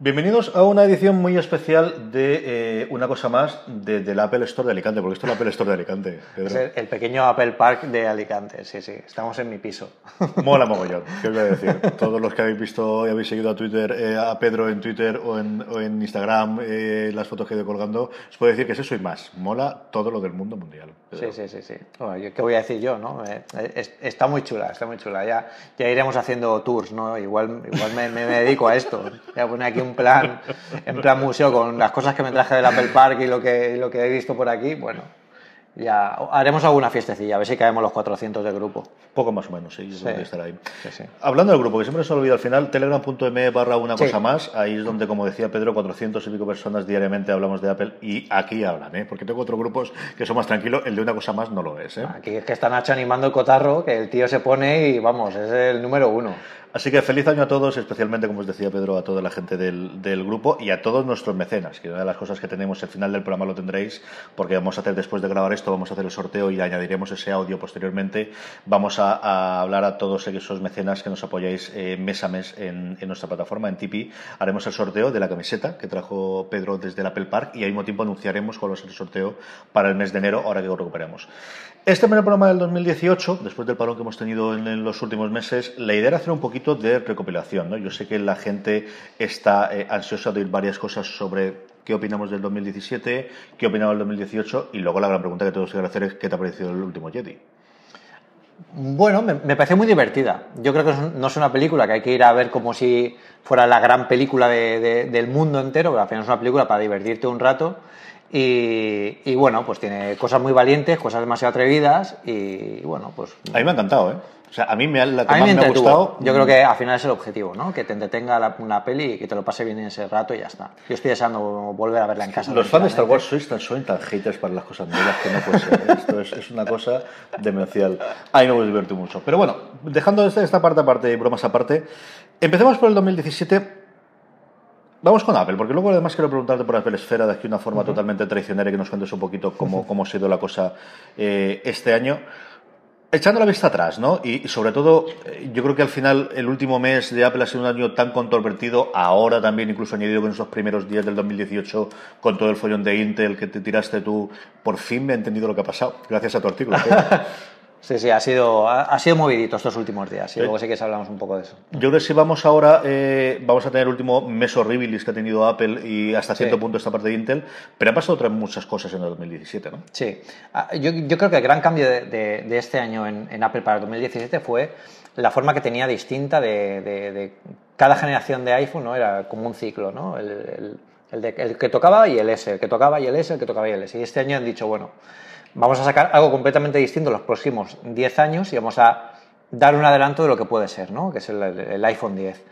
Bienvenidos a una edición muy especial de eh, una cosa más de, del Apple Store de Alicante, porque esto es el Apple Store de Alicante. Pedro. Es el, el pequeño Apple Park de Alicante, sí, sí. Estamos en mi piso. Mola mogollón, ¿qué os voy a decir? Todos los que habéis visto y habéis seguido a Twitter, eh, a Pedro en Twitter o en, o en Instagram, eh, las fotos que he ido colgando, os puedo decir que es eso y más. Mola todo lo del mundo mundial. Sí, sí, sí, sí. Bueno, ¿Qué voy a decir yo, no? Eh, es- está muy chula, está muy chula. Ya, ya iremos haciendo tours, ¿no? Igual, igual me, me- me dedico a esto. Voy a poner aquí un plan, en plan museo con las cosas que me traje del Apple Park y lo que, lo que he visto por aquí. Bueno, ya haremos alguna fiestecilla, a ver si caemos los 400 de grupo. Poco más o menos, sí, es Sí. donde estará ahí. Sí. Hablando del grupo, que siempre se olvida al final, telegram.me barra una cosa más, ahí es donde, como decía Pedro, 400 y pico personas diariamente hablamos de Apple y aquí hablan, ¿eh? porque tengo otros grupos que son más tranquilos, el de una cosa más no lo es. ¿eh? Aquí es que está Nacho animando el cotarro, que el tío se pone y vamos, es el número uno. Así que feliz año a todos, especialmente, como os decía Pedro, a toda la gente del, del grupo y a todos nuestros mecenas, que una de las cosas que tenemos al final del programa lo tendréis, porque vamos a hacer después de grabar esto, vamos a hacer el sorteo y añadiremos ese audio posteriormente. Vamos a, hablar a todos esos mecenas que nos apoyáis eh, mes a mes en, nuestra plataforma, en Tipeee. Haremos el sorteo de la camiseta que trajo Pedro desde el Apple Park y al mismo tiempo anunciaremos cuál va a ser el sorteo para el mes de enero, ahora que lo recuperemos. Este primer programa del 2018, después del parón que hemos tenido en, en los últimos meses, la idea era hacer un poquito de recopilación. ¿no? Yo sé que la gente está eh, ansiosa de oír varias cosas sobre qué opinamos del 2017, qué opinamos del 2018 y luego la gran pregunta que todos quieren hacer es qué te ha parecido el último Yeti. Bueno, me, me parece muy divertida. Yo creo que no es una película que hay que ir a ver como si fuera la gran película de- de- del mundo entero, pero al final es una película para divertirte un rato. Y, y bueno, pues tiene cosas muy valientes, cosas demasiado atrevidas y bueno, pues A mí me ha encantado, ¿eh? O sea, a mí me ha, la que a mí más me me ha gustado. Yo creo que al final es el objetivo, ¿no? Que te entretenga la- una peli y que te lo pase bien en ese rato y ya está. Yo estoy deseando volver a verla en casa. Los fans de Star. Wars sois tan, sois tan haters para las cosas nuevas que no puede ser. ¿eh? Esto es, es una cosa demencial. Ahí me divertido mucho. Pero bueno, dejando esta, esta parte aparte y bromas aparte, empecemos por el 2017. Vamos con Apple, porque luego además quiero preguntarte por Apple Esfera de aquí una forma totalmente traicionera y que nos cuentes un poquito cómo, cómo ha sido la cosa eh, este año. Echando la vista atrás, ¿no? Y, sobre todo, eh, yo creo que al final el último mes de Apple ha sido un año tan controvertido, ahora también incluso añadido con esos primeros días del 2018, con todo el follón de Intel que te tiraste tú, por fin me he entendido lo que ha pasado, gracias a tu artículo. Sí, sí, ha sido, ha, ha sido movidito estos últimos días. Y luego sí que hablamos un poco de eso. Yo creo que si vamos ahora, eh, vamos a tener el último mes horribilis que ha tenido Apple y hasta cierto Sí. punto esta parte de Intel, pero han pasado otras muchas cosas en el 2017, ¿no? Sí, Ah, yo, yo creo que el gran cambio de, de- de este año en, en Apple para el 2017 fue la forma que tenía distinta de, de- cada generación de iPhone, ¿no? Era como un ciclo, ¿no? El, el- el el que tocaba y el S, el que tocaba y el S, el que tocaba y el S. Y este año han dicho, bueno, vamos a sacar algo completamente distinto en los próximos 10 años y vamos a dar un adelanto de lo que puede ser, ¿no? Que es el, iPhone 10.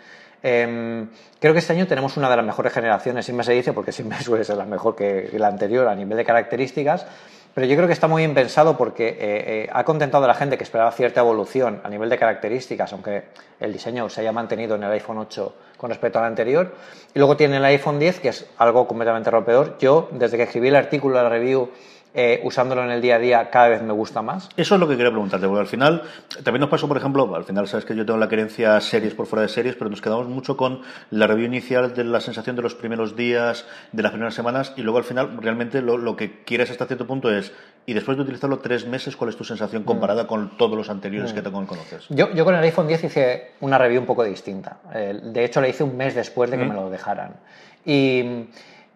Em, creo que este año tenemos una de las mejores generaciones, siempre se dice, porque siempre suele ser la mejor que la anterior a nivel de características, pero yo creo que está muy bien pensado porque eh, eh, ha contentado a la gente que esperaba cierta evolución a nivel de características, aunque el diseño se haya mantenido en el iPhone 8 con respecto al anterior. Y luego tiene el iPhone 10, que es algo completamente rompedor. Yo, desde que escribí el artículo de la review, eh, usándolo en el día a día, cada vez me gusta más. Eso es lo que quería preguntarte, porque al final también nos pasó, por ejemplo, al final sabes que yo tengo la creencia series por fuera de series, pero nos quedamos mucho con la review inicial de la sensación de los primeros días, de las primeras semanas, y luego al final realmente lo, lo que quieres hasta cierto punto es Y después de utilizarlo tres meses, ¿cuál es tu sensación comparada con todos los anteriores que te conoces? Yo, yo con el iPhone 10 hice una review un poco distinta. Eh, de hecho, la hice un mes después de que me lo dejaran. Y,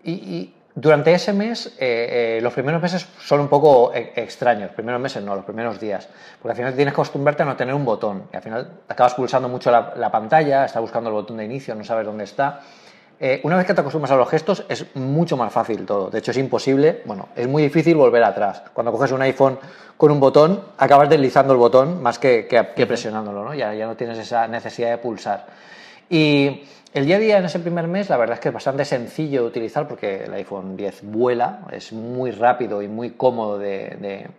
y, y durante ese mes, eh, eh, los primeros meses son un poco e- extraños. Primeros meses no, los primeros días. Porque al final tienes que acostumbrarte a no tener un botón. Y al final acabas pulsando mucho la, la pantalla, estás buscando el botón de inicio, no sabes dónde está. Eh, una vez que te acostumbras a los gestos es mucho más fácil todo. De hecho es imposible, bueno, es muy difícil volver atrás. Cuando coges un iPhone con un botón, acabas deslizando el botón más que, que- que presionándolo, ¿no? Ya, ya no tienes esa necesidad de pulsar. Y el día a día en ese primer mes, la verdad es que es bastante sencillo de utilizar porque el iPhone 10 vuela, es muy rápido y muy cómodo de-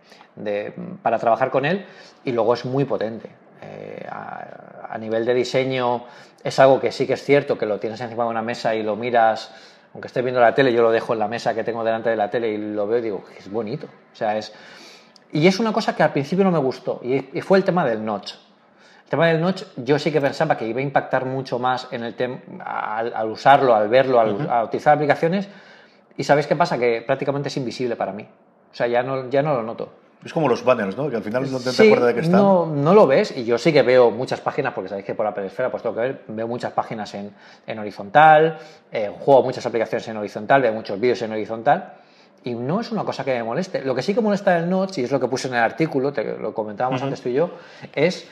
para trabajar con él y luego es muy potente. Eh, a, a nivel de diseño es algo que sí que es cierto que lo tienes encima de una mesa y lo miras, aunque estés viendo la tele, yo lo dejo en la mesa que tengo delante de la tele y lo veo y digo, es bonito. O sea, es... Y es una cosa que al principio no me gustó y, y fue el tema del notch. El tema del notch, yo sí que pensaba que iba a impactar mucho más en el tema al, al usarlo, al verlo, al, a utilizar aplicaciones. Y ¿sabéis qué pasa? Que prácticamente es invisible para mí. O sea, ya no, ya no lo noto. Es como los banners, ¿no? Que al final no te, te Sí, acuerdas de que están. No, no lo ves y yo sí que veo muchas páginas, porque sabéis que por Apple Esfera pues tengo que ver, veo muchas páginas en, en horizontal, eh, juego muchas aplicaciones en horizontal, veo muchos vídeos en horizontal y no es una cosa que me moleste. Lo que sí que molesta del Notch, y es lo que puse en el artículo, te, lo comentábamos antes tú y yo, es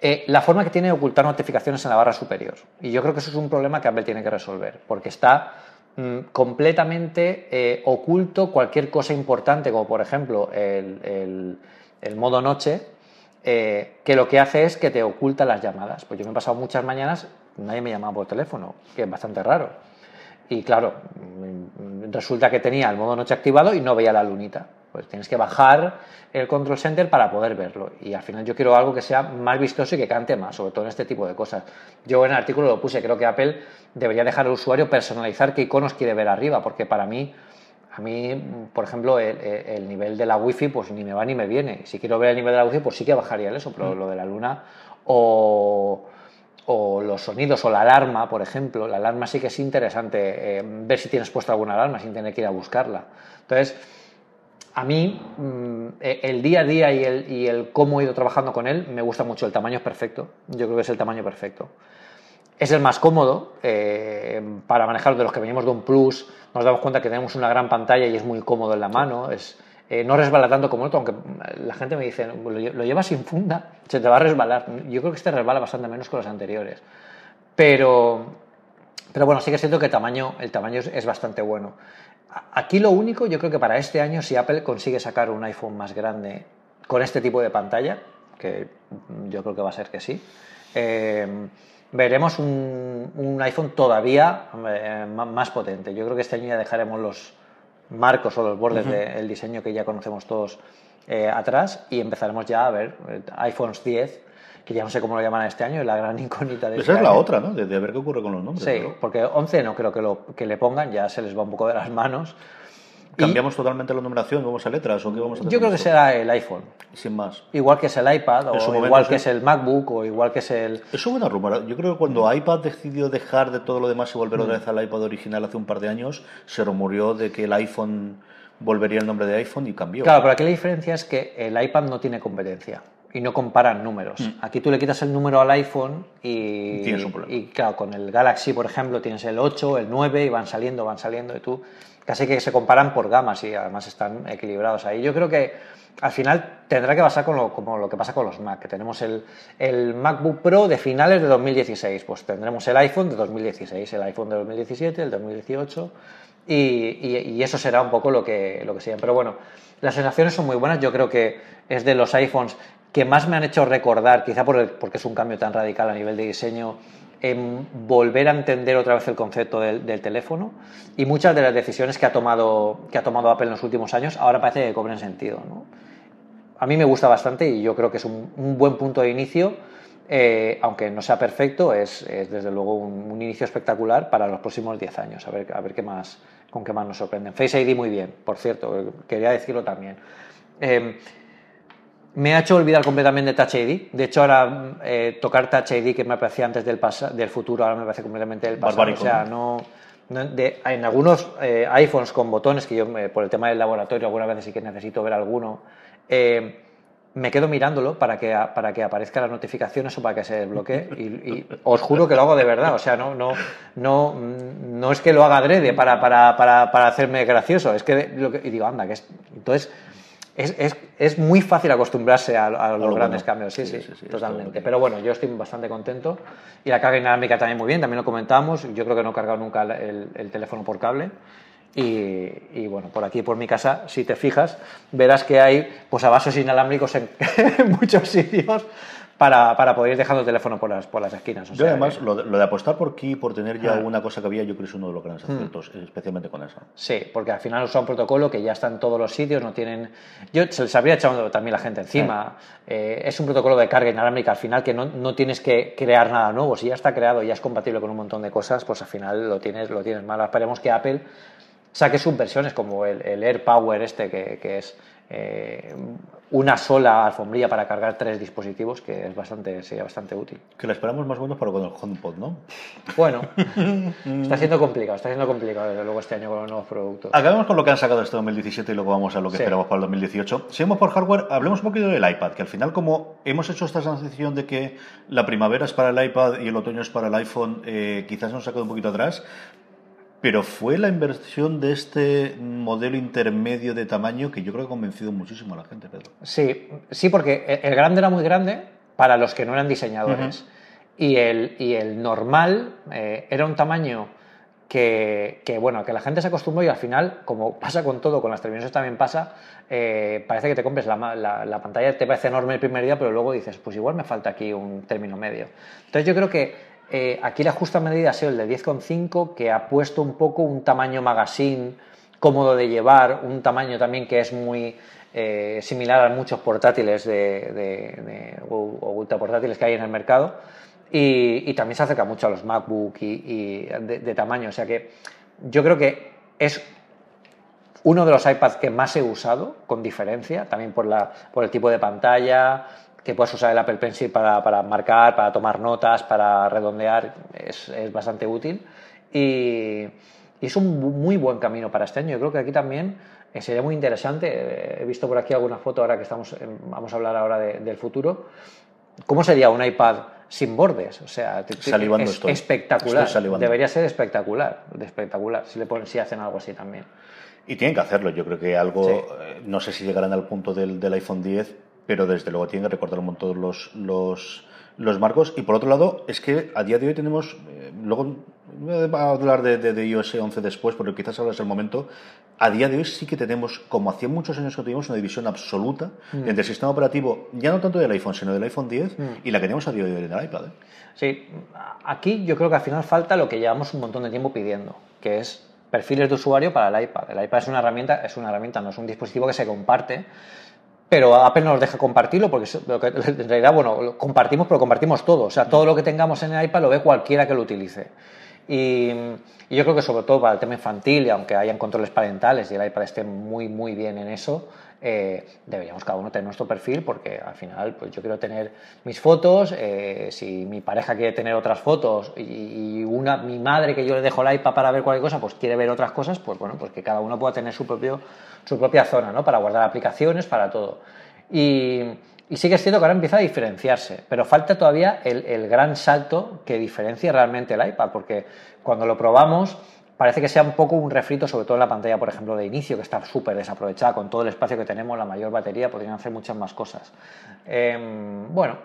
eh, la forma que tiene de ocultar notificaciones en la barra superior. Y yo creo que eso es un problema que Apple tiene que resolver, porque está mm, completamente eh, oculto cualquier cosa importante, como por ejemplo el, modo noche, eh, que lo que hace es que te oculta las llamadas. Pues yo me he pasado muchas mañanas, nadie me llamaba por teléfono, que es bastante raro. Y claro, mm, resulta que tenía el modo noche activado y no veía la lunita. Pues tienes que bajar el control center para poder verlo. Y al final yo quiero algo que sea más vistoso y que cante más, sobre todo en este tipo de cosas. Yo en el artículo lo puse, creo que Apple debería dejar al usuario personalizar qué iconos quiere ver arriba, porque para mí, a mí, por ejemplo, el, el nivel de la wifi pues ni me va ni me viene. Si quiero ver el nivel de la wifi, pues sí que bajaría el eso, pero lo de la luna o o los sonidos o la alarma, por ejemplo. La alarma sí que es interesante eh, ver si tienes puesta alguna alarma sin tener que ir a buscarla. Entonces, a mí mm, eh, el día a día y el, cómo he ido trabajando con él me gusta mucho. El tamaño es perfecto. Yo creo que es el tamaño perfecto. Es el más cómodo eh, para manejar de los que venimos de un Plus. Nos damos cuenta que tenemos una gran pantalla y es muy cómodo en la mano. Es, eh, no resbala tanto como el otro, aunque la gente me dice, lo, lo llevas sin funda, se te va a resbalar. Yo creo que este resbala bastante menos que los anteriores. Pero, pero bueno, sí que siento que el tamaño, el tamaño es bastante bueno. Aquí lo único, yo creo que para este año, si Apple consigue sacar un iPhone más grande con este tipo de pantalla, que yo creo que va a ser que sí, eh, veremos un, un iPhone todavía eh, más potente. Yo creo que este año ya dejaremos los marcos o los bordes del diseño que ya conocemos todos eh, atrás y empezaremos ya a ver iPhones 10, que ya no sé cómo lo llaman este año, la gran incógnita de este Esa es la año. otra, ¿no? De, de ver qué ocurre con los nombres. Sí, pero porque 11 no creo que, lo, que le pongan, ya se les va un poco de las manos. Y ¿Cambiamos totalmente la numeración? ¿Vamos a letras o qué vamos a hacer? yo creo que será el iPhone, Sin más. igual que es el iPad, o igual sí. que es el MacBook, o igual que es el... Eso fue una rumora. Yo creo que cuando iPad decidió dejar de todo lo demás y volver Mm. otra vez al iPad original hace un par de años, se rumoreó de que el iPhone volvería el nombre de iPhone y cambió. Claro, pero aquí la diferencia es que el iPad no tiene competencia y no comparan números. Aquí tú le quitas el número al iPhone y, Mm. Tienes un problema. y claro, con el Galaxy, por ejemplo, tienes el 8, el 9 y van saliendo, van saliendo y tú casi que se comparan por gamas y además están equilibrados ahí. Yo creo que al final tendrá que pasar con lo, como lo que pasa con los Mac, que tenemos el, el MacBook Pro de finales de 2016, pues tendremos el iPhone de 2016, el iPhone de 2017, el 2018 y, y- y eso será un poco lo que, lo que. Pero bueno, las sensaciones son muy buenas, yo creo que es de los iPhones que más me han hecho recordar, quizá por el- porque es un cambio tan radical a nivel de diseño, en volver a entender otra vez el concepto del, del teléfono y muchas de las decisiones que ha, tomado, que ha tomado Apple en los últimos años ahora parece que cobren sentido. ¿no? A mí me gusta bastante y yo creo que es un, un buen punto de inicio, eh, aunque no sea perfecto, es, es desde luego un, un inicio espectacular para los próximos 10 años, a ver, a ver qué más, con qué más nos sorprenden. Face ID muy bien, por cierto, quería decirlo también. Eh, me ha hecho olvidar completamente Touch ID. De hecho, ahora eh, tocar Touch ID, que me parecía antes del, del futuro, ahora me parece completamente del pasado. Barbárico, o sea, no, en algunos eh, iPhones con botones, que yo por el tema del laboratorio algunas veces sí que necesito ver alguno, eh, me quedo mirándolo para que, para que aparezca las notificaciones o para que se desbloquee. Y, os juro que lo hago de verdad. O sea, no, no, no, no es que lo haga adrede para, para, para, para hacerme gracioso. Es que, lo que y digo, anda, que es. Entonces, es, es, es, muy fácil acostumbrarse a, los grandes cambios, sí, sí, totalmente. Pero bueno, yo estoy bastante contento. Y la carga inalámbrica también muy bien, también lo comentamos. Yo creo que no he cargado nunca el, el teléfono por cable. Y, y, bueno, por aquí, por mi casa, si te fijas, verás que hay pues, vasos inalámbricos en muchos sitios para, para, poder ir dejando el teléfono por las, por las esquinas. yo además, lo, de, apostar por aquí, por tener ya alguna cosa que había, yo creo que es uno de los grandes hmm. aciertos, especialmente con eso. Sí, porque al final usa un protocolo que ya está en todos los sitios, no tienen... Yo se les habría echado también la gente encima. Eh, es un protocolo de carga inalámbrica al final que no, no, tienes que crear nada nuevo. Si ya está creado y ya es compatible con un montón de cosas, pues al final lo tienes, lo tienes mal. Esperemos que Apple saque subversiones como el, el Air Power este, que, que es eh, una sola alfombrilla para cargar tres dispositivos, que es bastante, sería bastante útil. Que la esperamos más bueno para con el HomePod, ¿no? Bueno, está siendo complicado, está siendo complicado desde luego este año con los nuevos productos. Acabemos con lo que han sacado este 2017 y luego vamos a lo que esperamos para el 2018. Seguimos por hardware, hablemos un poquito del iPad, que al final como hemos hecho esta transición de que la primavera es para el iPad y el otoño es para el iPhone, eh, quizás nos ha sacado un poquito atrás, pero fue la inversión de este modelo intermedio de tamaño que yo creo que ha convencido muchísimo a la gente, Pedro. Sí, sí, porque el grande era muy grande para los que no eran diseñadores. y, el, y el normal eh, era un tamaño que, que, bueno, que la gente se acostumbró y al final, como pasa con todo, con las televisiones también pasa, eh, parece que te compres la, la, la, pantalla, te parece enorme el primer día, pero luego dices, pues igual me falta aquí un término medio. Entonces yo creo que eh, aquí la justa medida ha sido el de 10,5, que ha puesto un poco un tamaño magazine cómodo de llevar, un tamaño también que es muy eh, similar a muchos portátiles de, o, ultra portátiles que hay en el mercado. Y, también se acerca mucho a los MacBook y, de, tamaño. O sea que yo creo que es uno de los iPads que más he usado, con diferencia, también por el tipo de pantalla, que puedes usar el Apple Pencil para, para marcar, para tomar notas, para redondear, es, es bastante útil. Y, y, es un muy buen camino para este año. Yo creo que aquí también eh, sería muy interesante. He visto por aquí alguna foto ahora que estamos, vamos a hablar ahora del futuro. ¿Cómo sería un iPad sin bordes? O sea, es espectacular. Debería ser espectacular, de espectacular. Si le ponen, si hacen algo así también. Y tienen que hacerlo. Yo creo que algo, eh, no sé si llegarán al punto del, del iPhone 10, pero desde luego tienen que recordar un montón los, los, los marcos. Y por otro lado, es que a día de hoy tenemos, eh, luego voy a hablar de, de, iOS 11 después, porque quizás ahora es el momento. A día de hoy sí que tenemos, como hacía muchos años que tuvimos, una división absoluta mm. entre el sistema operativo, ya no tanto del iPhone, sino del iPhone 10 mm. y la que tenemos a día de hoy en el iPad. ¿eh? Sí, aquí yo creo que al final falta lo que llevamos un montón de tiempo pidiendo, que es perfiles de usuario para el iPad. El iPad es una herramienta, es una herramienta, no es un dispositivo que se comparte, pero Apple no nos deja compartirlo porque en realidad, bueno, lo compartimos, pero compartimos todo. O sea, todo lo que tengamos en el iPad lo ve cualquiera que lo utilice. Y, yo creo que sobre todo para el tema infantil, y aunque hayan controles parentales y el iPad esté muy, muy bien en eso, eh, deberíamos cada uno tener nuestro perfil porque al final pues yo quiero tener mis fotos, eh, si mi pareja quiere tener otras fotos y, una, mi madre que yo le dejo el iPad para ver cualquier cosa, pues quiere ver otras cosas, pues bueno, pues que cada uno pueda tener su, propio, su propia zona, ¿no? Para guardar aplicaciones, para todo. Y, y sí que que ahora empieza a diferenciarse, pero falta todavía el, el gran salto que diferencie realmente el iPad, porque cuando lo probamos parece que sea un poco un refrito, sobre todo en la pantalla, por ejemplo, de inicio, que está súper desaprovechada, con todo el espacio que tenemos, la mayor batería, podrían hacer muchas más cosas. Em, bueno,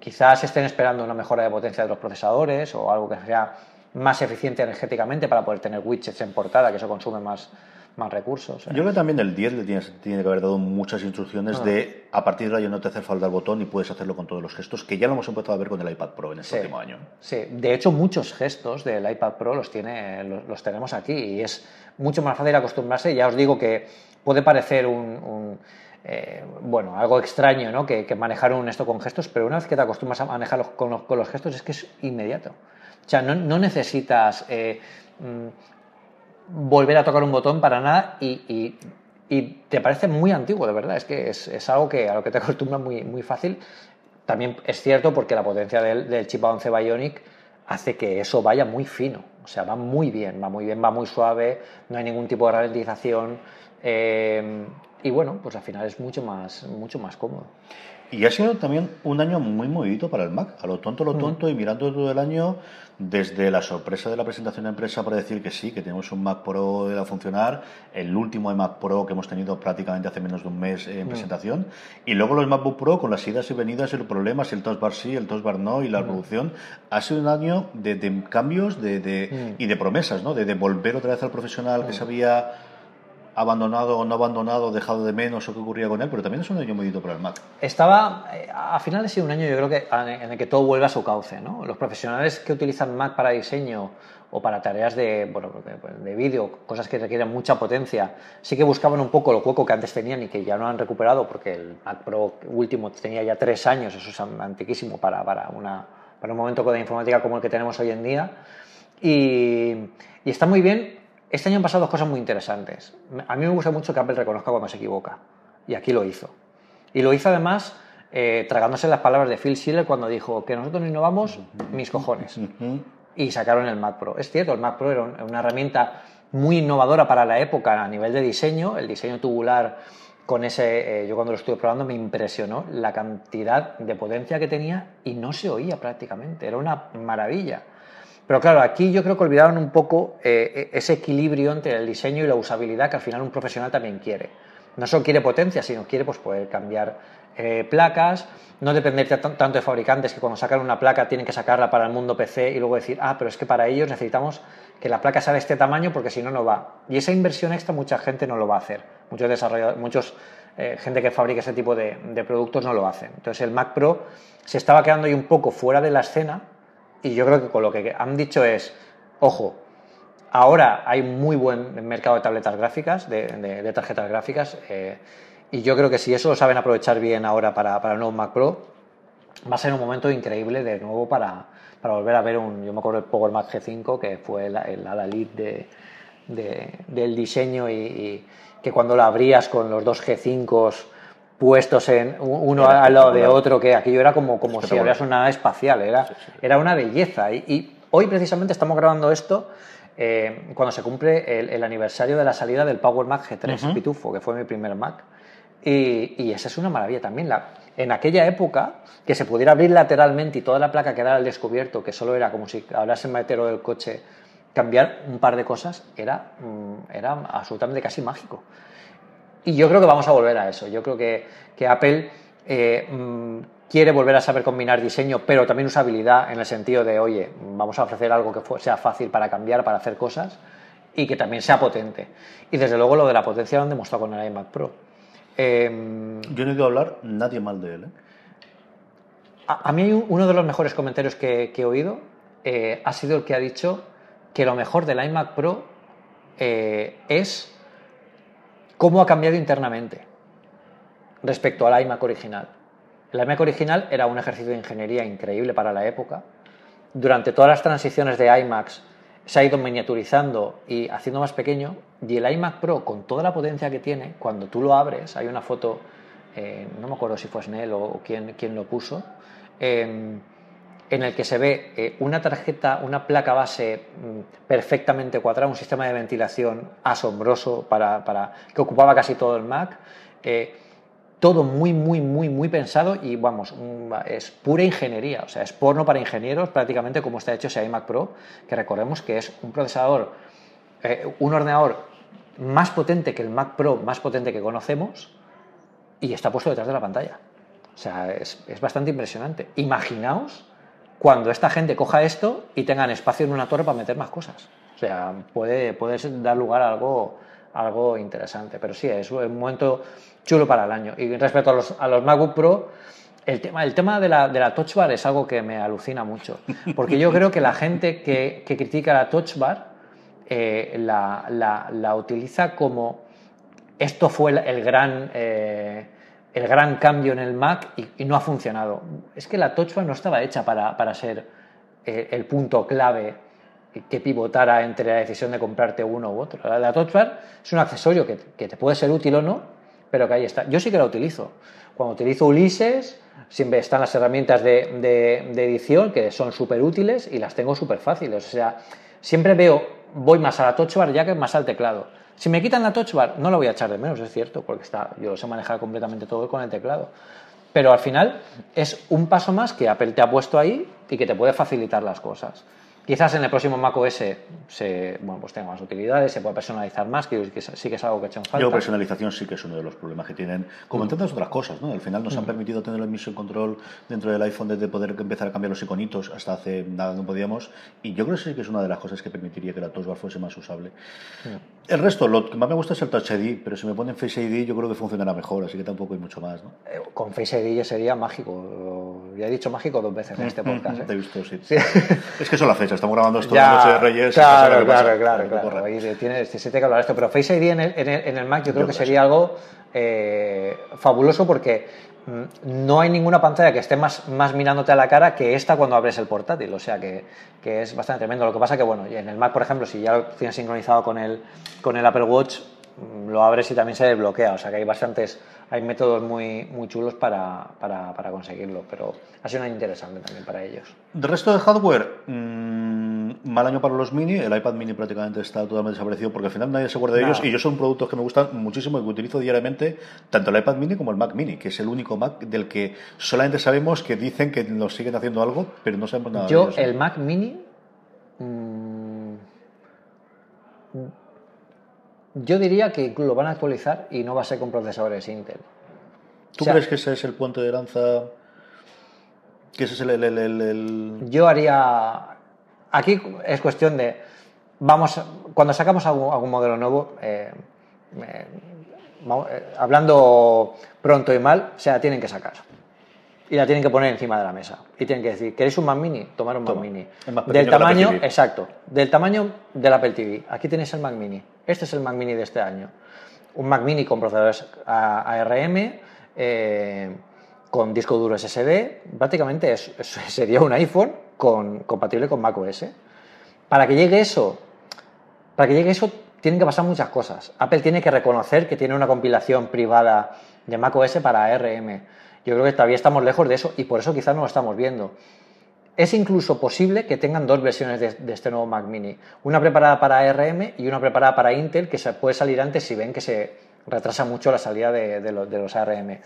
quizás estén esperando una mejora de potencia de los procesadores o algo que sea más eficiente energéticamente para poder tener widgets en portada, que eso consume más, más recursos. ¿eh? Yo creo que también el 10 le tiene, tiene, que haber dado muchas instrucciones ah. de a partir de ahí no te hace falta el botón y puedes hacerlo con todos los gestos, que ya lo hemos empezado a ver con el iPad Pro en este último año. Sí, de hecho muchos gestos del iPad Pro los, tiene, los, tenemos aquí y es mucho más fácil acostumbrarse. Ya os digo que puede parecer un, eh, bueno, algo extraño, ¿no? Que, manejar un esto con gestos, pero una vez que te acostumbras a manejarlo con los, con los gestos es que es inmediato. O sea, no, no necesitas eh, mm, volver a tocar un botón para nada y, te parece muy antiguo, de verdad. Es que es, algo que a lo que te acostumbras muy, muy fácil. También es cierto porque la potencia del, chip A11 Bionic hace que eso vaya muy fino. O sea, va muy bien, va muy bien, va muy suave, no hay ningún tipo de ralentización. Eh, y bueno, pues al final es mucho más, mucho más cómodo. Y ha sido también un año muy movido para el Mac, a lo tonto, lo mm. tonto, y mirando todo el año, desde la sorpresa de la presentación de empresa para decir que sí, que tenemos un Mac Pro a funcionar, el último Mac Pro que hemos tenido prácticamente hace menos de un mes en mm. presentación, y luego los MacBook Pro con las idas y venidas y los problemas, el Touch Bar sí, el Touch Bar no, y la mm. evolución. Ha sido un año de, cambios de, y de promesas, ¿no? De, volver otra vez al profesional que sabía abandonado o no abandonado, dejado de menos o qué ocurría con él, pero también es un año muy dito para el Mac. Estaba, eh, a final de un año yo creo que en el que todo vuelve a su cauce. ¿no? Los profesionales que utilizan Mac para diseño o para tareas de, bueno, de vídeo, cosas que requieren mucha potencia, sí que buscaban un poco lo hueco que antes tenían y que ya no han recuperado porque el Mac Pro último tenía ya tres años, eso es antiquísimo para, para, una, para un momento de informática como el que tenemos hoy en día. Y, y está muy bien este año han pasado cosas muy interesantes. A mí me gusta mucho que Apple reconozca cuando se equivoca. Y aquí lo hizo. Y lo hizo además eh, tragándose las palabras de Phil Schiller cuando dijo que nosotros no innovamos, mis cojones. Y sacaron el Mac Pro. Es cierto, el Mac Pro era una herramienta muy innovadora para la época a nivel de diseño. El diseño tubular con ese, eh, yo cuando lo estuve probando me impresionó la cantidad de potencia que tenía y no se oía prácticamente. Era una maravilla. Pero claro, aquí yo creo que olvidaron un poco eh, ese equilibrio entre el diseño y la usabilidad que al final un profesional también quiere. No solo quiere potencia, sino quiere pues, poder cambiar eh, placas, no depender tanto de fabricantes que cuando sacan una placa tienen que sacarla para el mundo PC y luego decir, ah, pero es que para ellos necesitamos que la placa sea de este tamaño porque si no, no va. Y esa inversión extra mucha gente no lo va a hacer. Muchos desarrolladores, muchos eh, gente que fabrica ese tipo de, de productos no lo hacen. Entonces el Mac Pro se estaba quedando ahí un poco fuera de la escena y yo creo que con lo que han dicho es, ojo, ahora hay muy buen mercado de tabletas gráficas, de, tarjetas gráficas, eh, y yo creo que si eso lo saben aprovechar bien ahora para, para el nuevo Mac Pro, va a ser un momento increíble de nuevo para, para volver a ver un, yo me acuerdo del Power Mac G5, que fue el, el ala de, del diseño y, que cuando lo abrías con los dos G5s puestos en uno al lado de otro, que aquello era como, como si habrías una nave espacial, era, era una belleza. Y, hoy precisamente estamos grabando esto eh, cuando se cumple el, aniversario de la salida del Power Mac G3 Pitufo, que fue mi primer Mac. Y, y, esa es una maravilla también. La, en aquella época, que se pudiera abrir lateralmente y toda la placa quedara al descubierto, que solo era como si hablas en maletero del coche, cambiar un par de cosas, era, mm, era absolutamente casi mágico. Y yo creo que vamos a volver a eso. Yo creo que, que Apple eh, mm, quiere volver a saber combinar diseño, pero también usabilidad en el sentido de, oye, vamos a ofrecer algo que sea fácil para cambiar, para hacer cosas y que también sea potente. Y desde luego lo de la potencia lo han demostrado con el iMac Pro. Em, yo no he oído hablar nadie mal de él. ¿eh? A, mí uno de los mejores comentarios que, he oído eh, ha sido el que ha dicho que lo mejor del iMac Pro es ¿Cómo ha cambiado internamente respecto al iMac original? El iMac original era un ejercicio de ingeniería increíble para la época. Durante todas las transiciones de iMacs se ha ido miniaturizando y haciendo más pequeño. Y el iMac Pro, con toda la potencia que tiene, cuando tú lo abres, hay una foto, eh, no me acuerdo si fue Snell o quién, lo puso, em, en el que se ve eh, una tarjeta, una placa base mm, perfectamente cuadrada, un sistema de ventilación asombroso para, para que ocupaba casi todo el Mac. Eh, todo muy, muy, muy, muy pensado y vamos, es pura ingeniería, o sea, es porno para ingenieros prácticamente como está hecho ese iMac Pro, que recordemos que es un procesador, eh, un ordenador más potente que el Mac Pro, más potente que conocemos y está puesto detrás de la pantalla. O sea, es, es bastante impresionante. Imaginaos cuando esta gente coja esto y tengan espacio en una torre para meter más cosas. O sea, puede, puede dar lugar a algo, algo interesante. Pero sí, es un momento chulo para el año. Y respecto a los, a los MacBook Pro, el tema, el tema de, la, de la Touch Bar es algo que me alucina mucho. Porque yo creo que la gente que, que critica la Touch Bar eh, la, la, la, utiliza como esto fue el, gran... Eh, el gran cambio en el Mac y, no ha funcionado. Es que la Touch no estaba hecha para, ser eh, el punto clave que pivotara entre la decisión de comprarte uno u otro. La, Touch Bar es un accesorio que, te puede ser útil o no, pero que ahí está. Yo sí que la utilizo. Cuando utilizo Ulises, siempre están las herramientas de, edición que son súper útiles y las tengo súper fáciles. O sea, siempre veo, voy más a la touch ya que más al teclado. Si me quitan la touch bar, no la voy a echar de menos, es cierto, porque está, yo sé manejar completamente todo con el teclado. Pero al final es un paso más que Apple te ha puesto ahí y que te puede facilitar las cosas. Quizás en el próximo macOS se, bueno, pues tenga más utilidades, se pueda personalizar más, que sí que es algo que echa un falta. Yo, personalización sí que es uno de los problemas que tienen, como en tantas otras cosas, ¿no? Al final nos han permitido tener el Mission Control dentro del iPhone desde poder empezar a cambiar los iconitos, hasta hace nada no podíamos, y yo creo que sí que es una de las cosas que permitiría que la Touch Bar fuese más usable. El resto, lo que más me gusta es el Touch ID, pero si me ponen Face ID yo creo que funcionará mejor, así que tampoco hay mucho más, ¿no? Eh, con Face ID ya sería mágico, ya he dicho mágico dos veces en este podcast. ¿eh? Te he visto, sí. es que son las fechas, estamos grabando esto la noche de Reyes. Claro, claro, claro, claro. Tiene, se tiene que hablar esto, pero Face ID en el, en el, Mac yo creo que sería algo eh, fabuloso porque no hay ninguna pantalla que esté más, más mirándote a la cara que esta cuando abres el portátil, o sea que, que es bastante tremendo. Lo que pasa que, bueno, en el Mac, por ejemplo, si ya lo tienes sincronizado con el, con el Apple Watch, mm, lo abres y también se desbloquea, o sea que hay bastantes hay métodos muy, muy chulos para, para, para, conseguirlo, pero ha sido interesante también para ellos. De resto de hardware, mmm, mal año para los mini, el iPad mini prácticamente está totalmente desaparecido porque al final nadie se acuerda de ellos y yo son productos que me gustan muchísimo y que utilizo diariamente, tanto el iPad mini como el Mac mini, que es el único Mac del que solamente sabemos que dicen que nos siguen haciendo algo, pero no sabemos nada yo, de ellos. el Mac mini... Mmm, Yo diría que lo van a actualizar y no va a ser con procesadores Intel. ¿Tú crees que ese es el puente de lanza? ¿Que ese es el, el, Yo haría... Aquí es cuestión de... Vamos, cuando sacamos algún, modelo nuevo, eh, eh, hablando pronto y mal, o sea, tienen que sacar y la tienen que poner encima de la mesa. Y tienen que decir, ¿queréis un Mac Mini? Tomar un Mac Mini. Del tamaño, exacto, del tamaño del Apple TV. Aquí tenéis el Mac Mini. Este es el Mac Mini de este año. Un Mac Mini con procesadores ARM, eh, con disco duro SSD. Prácticamente es, sería un iPhone con, compatible con macOS. Para que llegue eso, para que llegue eso, tienen que pasar muchas cosas. Apple tiene que reconocer que tiene una compilación privada de macOS para ARM yo creo que todavía estamos lejos de eso y por eso quizás no lo estamos viendo. Es incluso posible que tengan dos versiones de, este nuevo Mac Mini, una preparada para ARM y una preparada para Intel, que se puede salir antes si ven que se retrasa mucho la salida de, los, ARM.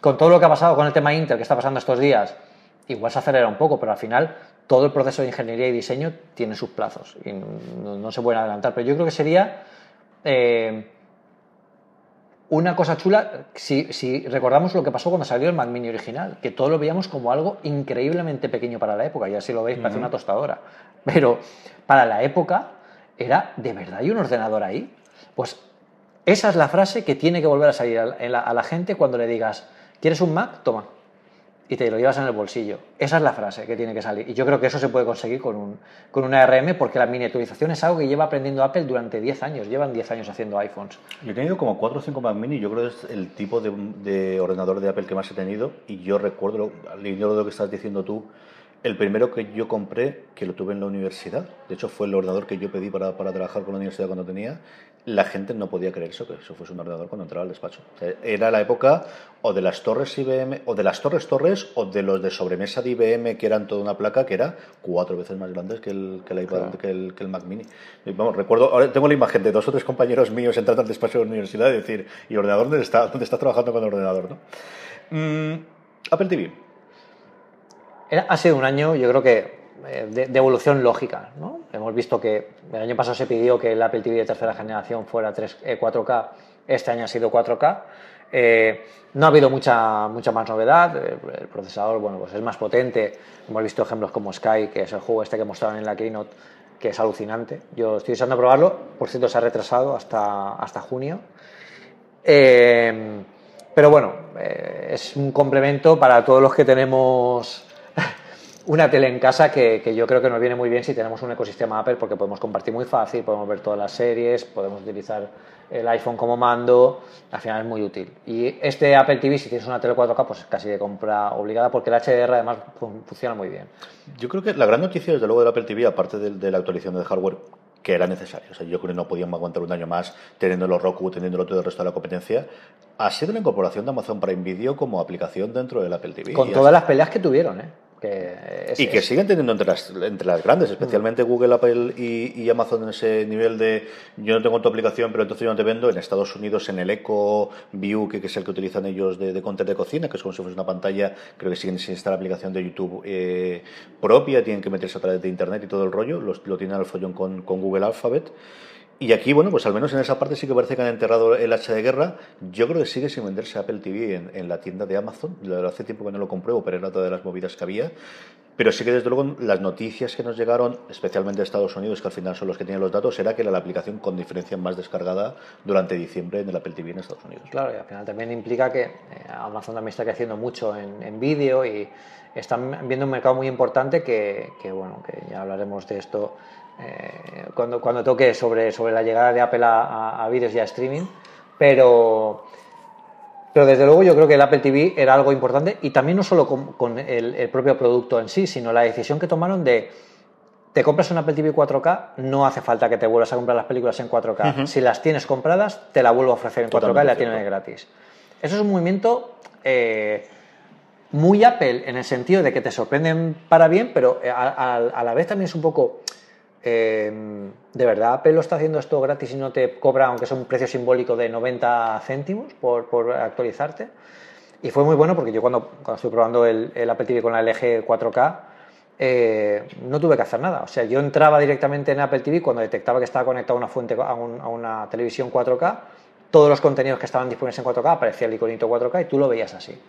Con todo lo que ha pasado con el tema Intel, que está pasando estos días, igual se acelera un poco, pero al final todo el proceso de ingeniería y diseño tiene sus plazos y no, se pueden adelantar. Pero yo creo que sería eh, una cosa chula, si, recordamos lo que pasó cuando salió el Mac Mini original, que todos lo veíamos como algo increíblemente pequeño para la época, ya si lo veis parece una tostadora, pero para la época era, ¿de verdad hay un ordenador ahí? Pues esa es la frase que tiene que volver a salir a la gente cuando le digas, ¿quieres un Mac? Toma, y te lo llevas en el bolsillo. Esa es la frase que tiene que salir. Y yo creo que eso se puede conseguir con, un, con una ARM porque la miniaturización es algo que lleva aprendiendo Apple durante 10 años. Llevan 10 años haciendo iPhones. Yo he tenido como 4 o 5 Mac Mini. Yo creo que es el tipo de, ordenador de Apple que más he tenido. Y yo recuerdo, al inicio de lo que estás diciendo tú, el primero que yo compré, que lo tuve en la universidad, de hecho fue el ordenador que yo pedí para, para trabajar con la universidad cuando tenía, la gente no podía creer eso, que eso fuese un ordenador cuando entraba al despacho. era la época o de las torres IBM, o de las torres torres, o de los de sobremesa de IBM, que eran toda una placa que era cuatro veces más grande que el, que, iPad, que, el, que el Mac Mini. vamos, recuerdo, ahora tengo la imagen de dos o tres compañeros míos entrando al despacho de la universidad y decir, ¿y ordenador dónde está? ¿Dónde está trabajando con el ordenador? ¿no? Mm, Apple TV ha sido un año, yo creo que eh, de, evolución lógica. ¿no? Hemos visto que el año pasado se pidió que el Apple TV de tercera generación fuera 3, 4K, eh, este año ha sido 4K. Eh, no ha habido mucha, mucha más novedad, el procesador bueno, pues es más potente, hemos visto ejemplos como Sky, que es el juego este que mostraron en la Keynote, que es alucinante. Yo estoy deseando probarlo, por cierto se ha retrasado hasta, hasta junio. pero bueno, es un complemento para todos los que tenemos una tele en casa que, yo creo que nos viene muy bien si tenemos un ecosistema Apple porque podemos compartir muy fácil, podemos ver todas las series, podemos utilizar el iPhone como mando, al final es muy útil. Y este Apple TV, si tienes una tele 4K, pues casi de compra obligada porque el HDR además funciona muy bien. Yo creo que la gran noticia desde luego del Apple TV, aparte de, la actualización de hardware, que era necesario. O sea, yo creo que no podíamos aguantar un año más teniendo Roku, teniendo todo el resto de la competencia. Ha sido la incorporación de Amazon Prime Video como aplicación dentro del Apple TV. Con todas las peleas que tuvieron, ¿eh? Y que siguen teniendo entre las, entre las grandes, especialmente mm. Google, Apple y, Amazon en ese nivel de yo no tengo tu aplicación, pero entonces yo no te vendo. En Estados Unidos, en el Echo View, que, es el que utilizan ellos de, de content de cocina, que es como si fuese una pantalla, creo que siguen sin estar la aplicación de YouTube eh, propia, tienen que meterse a través de Internet y todo el rollo, lo, tienen al follón con, con Google Alphabet. Y aquí, bueno, pues al menos en esa parte sí que parece que han enterrado el hacha de guerra. Yo creo que sigue sin venderse Apple TV en, la tienda de Amazon. Hace tiempo que no lo compruebo, pero era todas las movidas que había. Pero sí que desde luego las noticias que nos llegaron, especialmente de Estados Unidos, que al final son los que tienen los datos, era que era la aplicación con diferencia más descargada durante diciembre en el Apple TV en Estados Unidos. Claro, y al final también implica que eh, Amazon también está creciendo mucho en, en vídeo y están viendo un mercado muy importante que, que, bueno, que ya hablaremos de esto eh, cuando, cuando toque sobre, sobre la llegada de Apple a, a, vídeos y a streaming, pero, pero desde luego yo creo que el Apple TV era algo importante y también no solo con, el, propio producto en sí, sino la decisión que tomaron de te compras un Apple TV 4K, no hace falta que te vuelvas a comprar las películas en 4K. Si las tienes compradas, te la vuelvo a ofrecer en 4K y la tienes gratis. Eso es un movimiento eh, muy Apple en el sentido de que te sorprenden para bien, pero a la vez también es un poco Em, ¿De verdad Apple está haciendo esto gratis y no te cobra, aunque sea un precio simbólico de 90 céntimos por, actualizarte? Y fue muy bueno porque yo cuando, estuve probando el, el, Apple TV con la LG 4K, eh, no tuve que hacer nada. O sea, yo entraba directamente en Apple TV cuando detectaba que estaba conectado a una fuente, a una televisión 4K, todos los contenidos que estaban disponibles en 4K aparecía el iconito 4K y tú lo veías así.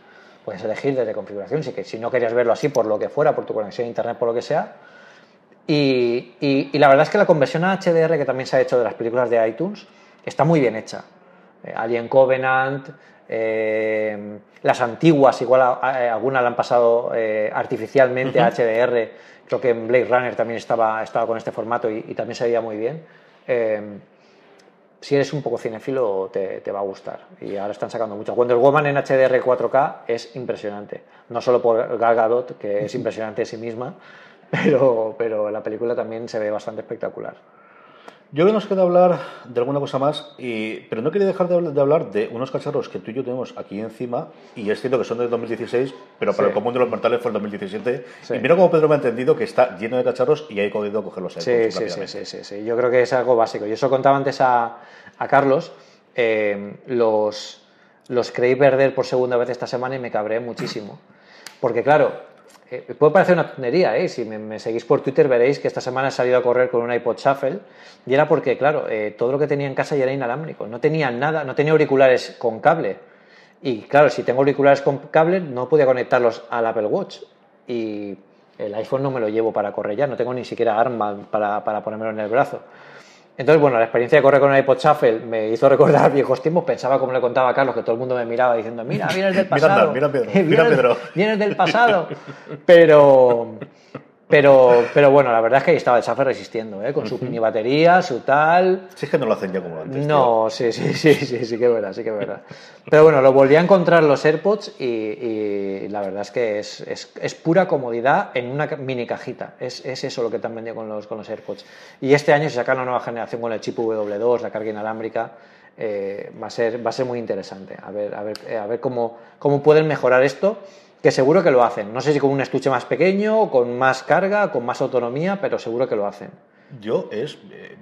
Puedes elegir desde configuración, si, que, si no querías verlo así por lo que fuera, por tu conexión a internet, por lo que sea, y, la verdad es que la conversión a HDR que también se ha hecho de las películas de iTunes está muy bien hecha. Eh, Alien Covenant, eh, las antiguas, igual algunas la han pasado eh, artificialmente a HDR. Creo que en Blade Runner también estaba, estaba con este formato y, también se veía muy bien. si eres un poco cinéfilo, te, te, va a gustar. Y ahora están sacando mucho. Wonder Woman en HDR 4K es impresionante. No solo por Gal Gadot, que es impresionante en sí misma, pero, pero la película también se ve bastante espectacular. Yo creo que nos queda hablar de alguna cosa más, y, pero no quería dejar de hablar de unos cacharros que tú y yo tenemos aquí encima, y es cierto que son de 2016, pero para el común de los mortales fue el 2017. Y mira cómo Pedro me ha entendido que está lleno de cacharros y hay podido cogerlos ahí. Sí, sí, sí, sí, sí, yo creo que es algo básico. Yo eso contaba antes a, a Carlos, eh, los, los creí perder por segunda vez esta semana y me cabré muchísimo. Porque claro, eh, puede parecer una tontería, ¿eh? si me, seguís por Twitter veréis que esta semana he salido a correr con un iPod Shuffle y era porque, claro, eh, todo lo que tenía en casa ya era inalámbrico, no tenía nada, no tenía auriculares con cable. Y claro, si tengo auriculares con cable no podía conectarlos al Apple Watch y el iPhone no me lo llevo para correr ya, no tengo ni siquiera arma para, para ponérmelo en el brazo. Entonces, bueno, la experiencia de correr con un iPod Shuffle me hizo recordar viejos tiempos. Pensaba, como le contaba a Carlos, que todo el mundo me miraba diciendo, mira, vienes del pasado. mira, mira, Pedro, mira, Pedro. Vienes del pasado. Pero, pero, pero bueno, la verdad es que ahí estaba el Shuffle resistiendo, ¿eh? con su mini batería, su tal. Sí, es que no lo hacen ya como antes. No, sí, sí, sí, sí, sí que es verdad, sí que es verdad. Pero bueno, lo volví a encontrar los AirPods y, la verdad es que es, es, es, pura comodidad en una mini cajita. Es, es, eso lo que te han vendido con los, con los AirPods. Y este año, si sacan una nueva generación con el chip W2, la carga inalámbrica, eh, va, a ser, va a ser muy interesante. A ver, a ver, eh, a ver cómo, cómo pueden mejorar esto que seguro que lo hacen. No sé si con un estuche más pequeño, con más carga, con más autonomía, pero seguro que lo hacen. Yo es eh,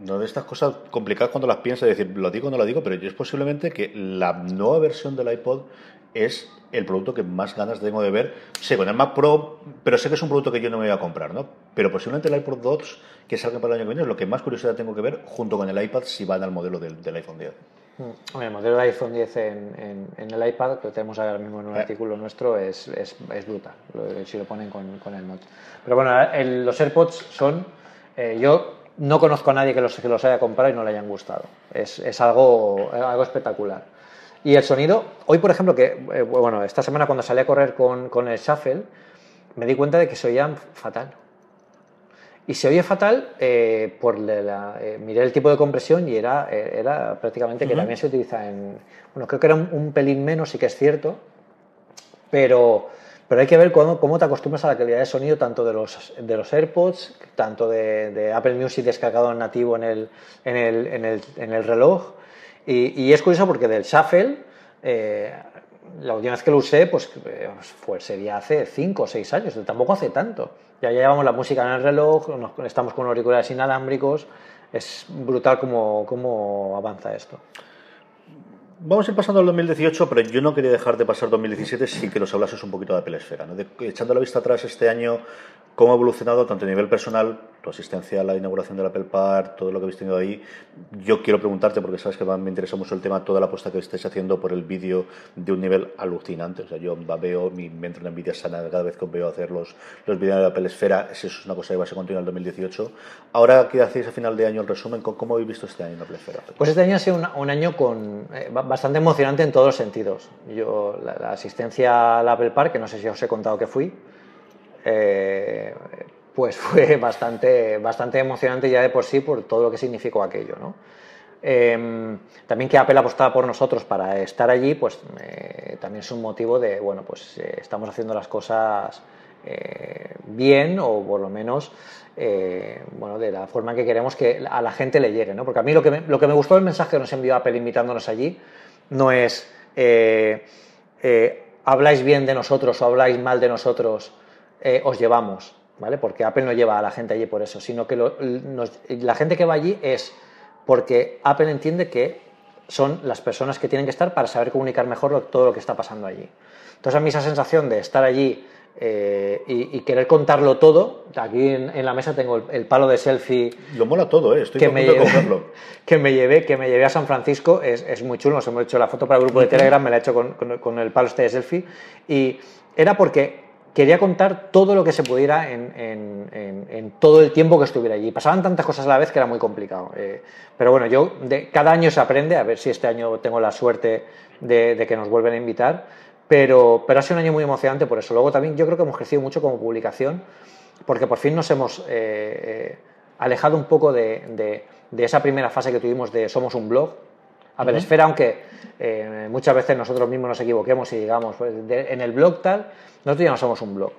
no de estas cosas complicadas cuando las piensas, decir, lo digo o no lo digo, pero yo es posiblemente que la nueva versión del iPod es el producto que más ganas tengo de ver. Sé, con el Mac Pro, pero sé que es un producto que yo no me voy a comprar, ¿no? Pero posiblemente el iPod 2, que salga para el año que viene, es lo que más curiosidad tengo que ver junto con el iPad si van al modelo del, del iPhone 10. Mm. el modelo de iPhone 10 en, el iPad, que tenemos ahora mismo en un eh. artículo nuestro, es, es, es brutal, si lo ponen con, con el Note. Pero bueno, los AirPods son... Eh, yo no conozco a nadie que los, que los haya comprado y no le hayan gustado. Es, es algo, algo espectacular. Y el sonido, hoy por ejemplo, que eh, bueno, esta semana cuando salí a correr con, con el Shuffle, me di cuenta de que se oían fatal. Y se oye fatal eh, por la, eh, miré el tipo de compresión y era, eh, era prácticamente que también se utiliza en... Bueno, creo que era un, pelín menos, sí que es cierto, pero, pero hay que ver cómo, cómo, te acostumbras a la calidad de sonido tanto de los, de los AirPods, tanto de, de Apple Music descargado en nativo en el, en el, en el, en el reloj. Y, y, es curioso porque del Shuffle la última vez que lo usé, pues fue, sería hace 5 o 6 años, tampoco hace tanto. Ya llevamos la música en el reloj, estamos con auriculares inalámbricos, es brutal cómo, cómo avanza esto. Vamos a ir pasando al 2018, pero yo no quería dejar de pasar 2017 sin que nos hablases un poquito de Apple Esfera. echando la vista atrás este año, cómo ha evolucionado tanto a nivel personal, tu asistencia a la inauguración del Apple Park, todo lo que habéis tenido ahí. Yo quiero preguntarte, porque sabes que me interesa mucho el tema, toda la apuesta que estáis haciendo por el vídeo de un nivel alucinante. O sea, yo veo, me entro en envidia sana cada vez que veo hacer los, los vídeos de Apple Esfera. Eso es una cosa que va a ser continua en el 2018. Ahora, ¿qué hacéis a final de año el resumen? ¿Cómo habéis visto este año en Apple Esfera? Pues este año ha sido un, año con, eh, bastante emocionante en todos los sentidos. Yo, la, la asistencia al Apple Park, que no sé si os he contado que fui, eh, pues fue bastante, bastante emocionante ya de por sí por todo lo que significó aquello. ¿no? Em, también que Apple apostaba por nosotros para estar allí, pues eh, también es un motivo de, bueno, pues eh, estamos haciendo las cosas bien o por lo menos, bueno, de la forma que queremos que a la gente le llegue, ¿no? Porque a mí lo que me, lo que me gustó del mensaje que nos envió Apple invitándonos allí no es habláis bien de nosotros o habláis mal de nosotros eh, os llevamos, ¿vale? Porque Apple no lleva a la gente allí por eso, sino que la gente que va allí es porque Apple entiende que son las personas que tienen que estar para saber comunicar mejor todo lo que está pasando allí. Entonces a mí esa sensación de estar allí eh, y, querer contarlo todo, aquí en, la mesa tengo el, palo de selfie. Lo mola todo, ¿eh? estoy que me, llevé, que me llevé Que me llevé a San Francisco, es, muy chulo, nos hemos hecho la foto para el grupo de Telegram, me la he hecho con, con el palo este de selfie, y era porque quería contar todo lo que se pudiera en, todo el tiempo que estuviera allí. Pasaban tantas cosas a la vez que era muy complicado. Eh, pero bueno, yo de, cada año se aprende, a ver si este año tengo la suerte de, que nos vuelven a invitar, pero, pero ha sido un año muy emocionante por eso. Luego también yo creo que hemos crecido mucho como publicación, porque por fin nos hemos eh, eh, alejado un poco de, esa primera fase que tuvimos de somos un blog. A ver, esfera, aunque muchas veces nosotros mismos nos equivoquemos y digamos, pues, en el blog tal, nosotros ya no somos un blog.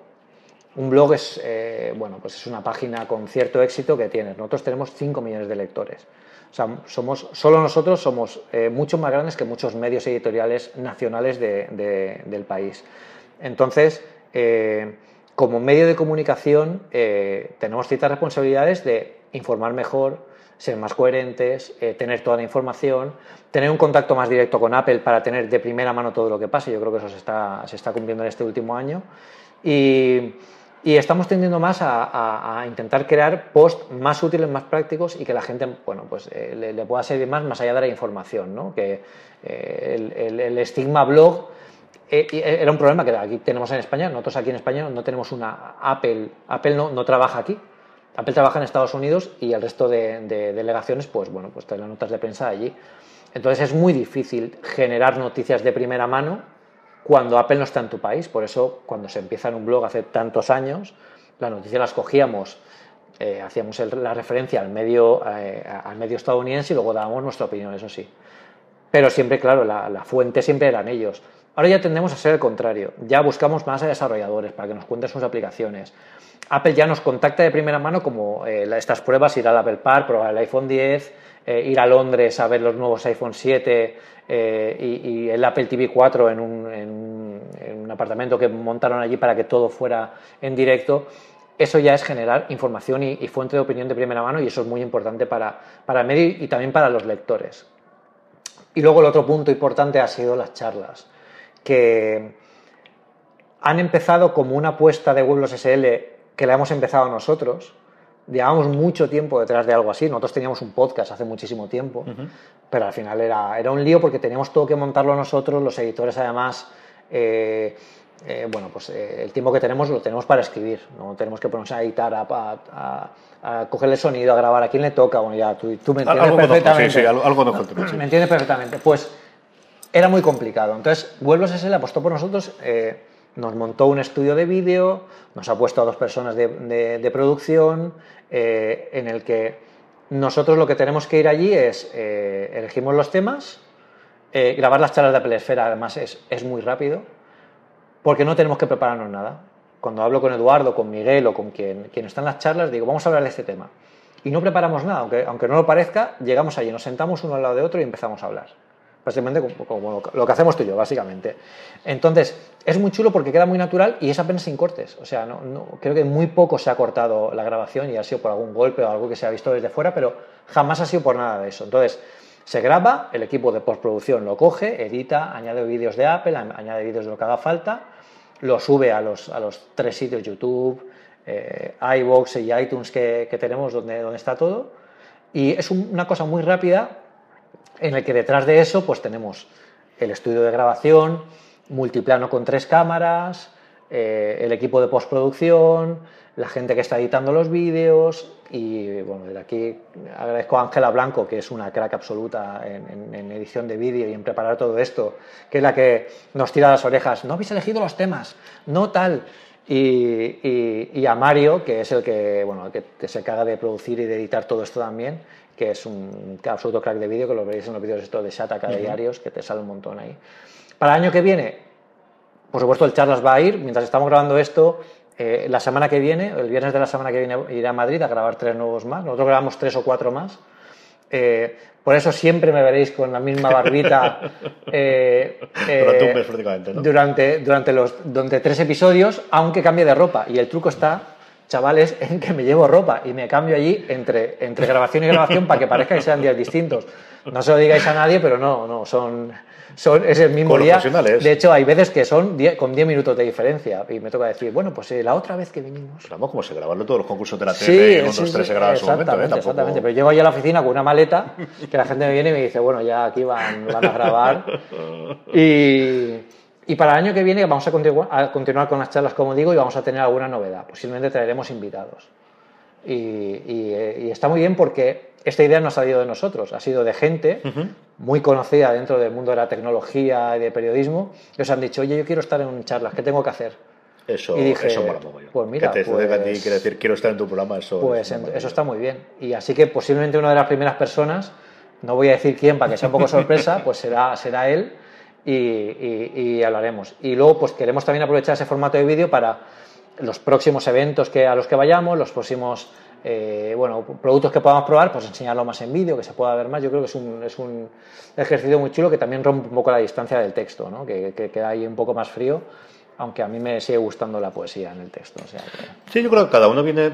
Un blog es, eh, bueno, pues es una página con cierto éxito que tienes. Nosotros tenemos 5 millones de lectores. O sea, somos, solo nosotros somos eh, mucho más grandes que muchos medios editoriales nacionales del país. Entonces, eh, como medio de comunicación, tenemos ciertas responsabilidades de informar mejor, ser más coherentes, tener toda la información, tener un contacto más directo con Apple para tener de primera mano todo lo que pasa. Yo creo que eso se está, cumpliendo en este último año. Y, estamos tendiendo más a, a, intentar crear posts más útiles, más prácticos y que la gente bueno, pues, eh, le, pueda servir más más allá de la información. ¿no? Que eh, el, el, estigma blog eh, era un problema que aquí tenemos en España. Nosotros aquí en España no tenemos una Apple. Apple no, no trabaja aquí. Apple trabaja en Estados Unidos y el resto de, de delegaciones, pues bueno, pues traen las notas de prensa allí. Entonces es muy difícil generar noticias de primera mano cuando Apple no está en tu país. Por eso, cuando se empieza en un blog hace tantos años, las noticias las cogíamos, eh, hacíamos la referencia al medio, eh, al medio estadounidense y luego dábamos nuestra opinión, eso sí. Pero siempre, claro, la, fuente siempre eran ellos. Ahora ya tendemos a ser el contrario. Ya buscamos más a desarrolladores para que nos cuenten sus aplicaciones. Apple ya nos contacta de primera mano como eh, estas pruebas, ir al Apple Park, probar el iPhone 10, eh, ir a Londres a ver los nuevos iPhone 7 eh, y, el Apple TV 4 en un, apartamento que montaron allí para que todo fuera en directo, eso ya es generar información y, fuente de opinión de primera mano y eso es muy importante para, para el medio y también para los lectores. Y luego el otro punto importante ha sido las charlas, que han empezado como una apuesta de Google SL que la hemos empezado nosotros, llevábamos mucho tiempo detrás de algo así. Nosotros teníamos un podcast hace muchísimo tiempo, pero al final era, era un lío porque teníamos todo que montarlo nosotros, los editores además. Eh, eh, bueno, pues eh, el tiempo que tenemos lo tenemos para escribir, no tenemos que ponernos a editar, a, a, a, coger el sonido, a grabar a quién le toca. Bueno, ya tú, tú me entiendes perfectamente. sí, sí, algo, Me entiendes perfectamente. Pues era muy complicado. Entonces, Vuelvos ese le apostó por nosotros nos montó un estudio de vídeo, nos ha puesto a dos personas de, producción, eh, en el que nosotros lo que tenemos que ir allí es, eh, elegimos los temas, eh, grabar las charlas de Apple además es, es, muy rápido, porque no tenemos que prepararnos nada. Cuando hablo con Eduardo, con Miguel o con quien, quien está en las charlas, digo, vamos a hablar de este tema. Y no preparamos nada, aunque, aunque no lo parezca, llegamos allí, nos sentamos uno al lado de otro y empezamos a hablar. Básicamente como, lo que hacemos tú y yo, básicamente. Entonces, es muy chulo porque queda muy natural y es apenas sin cortes. O sea, no, creo que muy poco se ha cortado la grabación y ha sido por algún golpe o algo que se ha visto desde fuera, pero jamás ha sido por nada de eso. Entonces, se graba, el equipo de postproducción lo coge, edita, añade vídeos de Apple, añade vídeos de lo que haga falta, lo sube a los, a los tres sitios YouTube, eh, iVoox y iTunes que, tenemos donde, donde está todo. Y es una cosa muy rápida en el que detrás de eso pues tenemos el estudio de grabación, multiplano con tres cámaras, eh, el equipo de postproducción, la gente que está editando los vídeos y bueno, desde aquí agradezco a Ángela Blanco, que es una crack absoluta en, edición de vídeo y en preparar todo esto, que es la que nos tira las orejas, no habéis elegido los temas, no tal. Y, a Mario, que es el que, bueno, que se encarga de producir y de editar todo esto también, que es un absoluto crack de vídeo, que lo veréis en los vídeos estos de Shataka de diarios, que te sale un montón ahí. Para el año que viene, por supuesto, el charlas va a ir. Mientras estamos grabando esto, eh, la semana que viene, el viernes de la semana que viene, iré a Madrid a grabar tres nuevos más. Nosotros grabamos tres o cuatro más. Eh, por eso siempre me veréis con la misma barbita eh, durante durante, los durante tres episodios, aunque cambie de ropa. Y el truco está, chavales, en que me llevo ropa y me cambio allí entre, entre grabación y grabación para que parezca que sean días distintos. No se lo digáis a nadie, pero no, no, son son, es el mismo día. De hecho, hay veces que son con 10 minutos de diferencia y me toca decir, bueno, pues eh, la otra vez que vinimos. Vamos, como se grabaron todos los concursos de la tele, sí, dos, tres se graban Exactamente, ¿eh? exactamente. Pero llego ahí a la oficina con una maleta que la gente me viene y me dice, bueno, ya aquí van, van a grabar. y, y para el año que viene vamos a, a continuar con las charlas, como digo, y vamos a tener alguna novedad. Posiblemente traeremos invitados. Y, y, está muy bien porque esta idea no ha salido de nosotros, ha sido de gente muy conocida dentro del mundo de la tecnología y de periodismo, que os han dicho, oye, yo quiero estar en charlas, ¿qué tengo que hacer? Eso, y dije, eso mola Pues mira, que te pues, a ti quiere decir, quiero estar en tu programa, eso. Pues eso está muy bien. Y así que posiblemente una de las primeras personas, no voy a decir quién para que sea un poco sorpresa, pues será, será él y, y, hablaremos. Y luego, pues queremos también aprovechar ese formato de vídeo para los próximos eventos que, a los que vayamos, los próximos eh, bueno, productos que podamos probar, pues enseñarlo más en vídeo, que se pueda ver más. Yo creo que es un, es un ejercicio muy chulo que también rompe un poco la distancia del texto, ¿no? que, que queda ahí un poco más frío, aunque a mí me sigue gustando la poesía en el texto. O sea Sí, yo creo que cada uno viene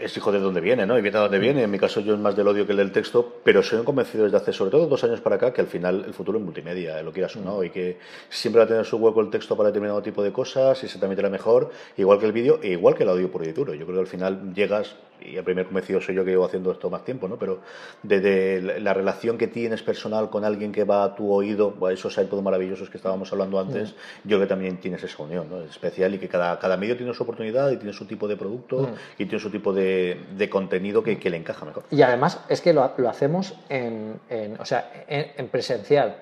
es hijo de dónde viene, ¿no? Y viene de dónde viene. En mi caso yo es más del odio que el del texto, pero soy convencido desde hace sobre todo dos años para acá que al final el futuro es multimedia, lo quieras o no, y que siempre va a tener su hueco el texto para determinado tipo de cosas y se transmitirá mejor, igual que el vídeo e igual que el audio por y. Yo creo que al final llegas y el primer convencido soy yo que llevo haciendo esto más tiempo, ¿no? Pero desde la relación que tienes personal con alguien que va a tu oído, a esos iPods maravillosos que estábamos hablando antes, mm. yo que también tienes esa unión, ¿no? especial y que cada, cada medio tiene su oportunidad y tiene su tipo de producto mm. y tiene su tipo de, de contenido que, que, le encaja mejor. Y además es que lo, lo hacemos en, en, o sea, en, presencial.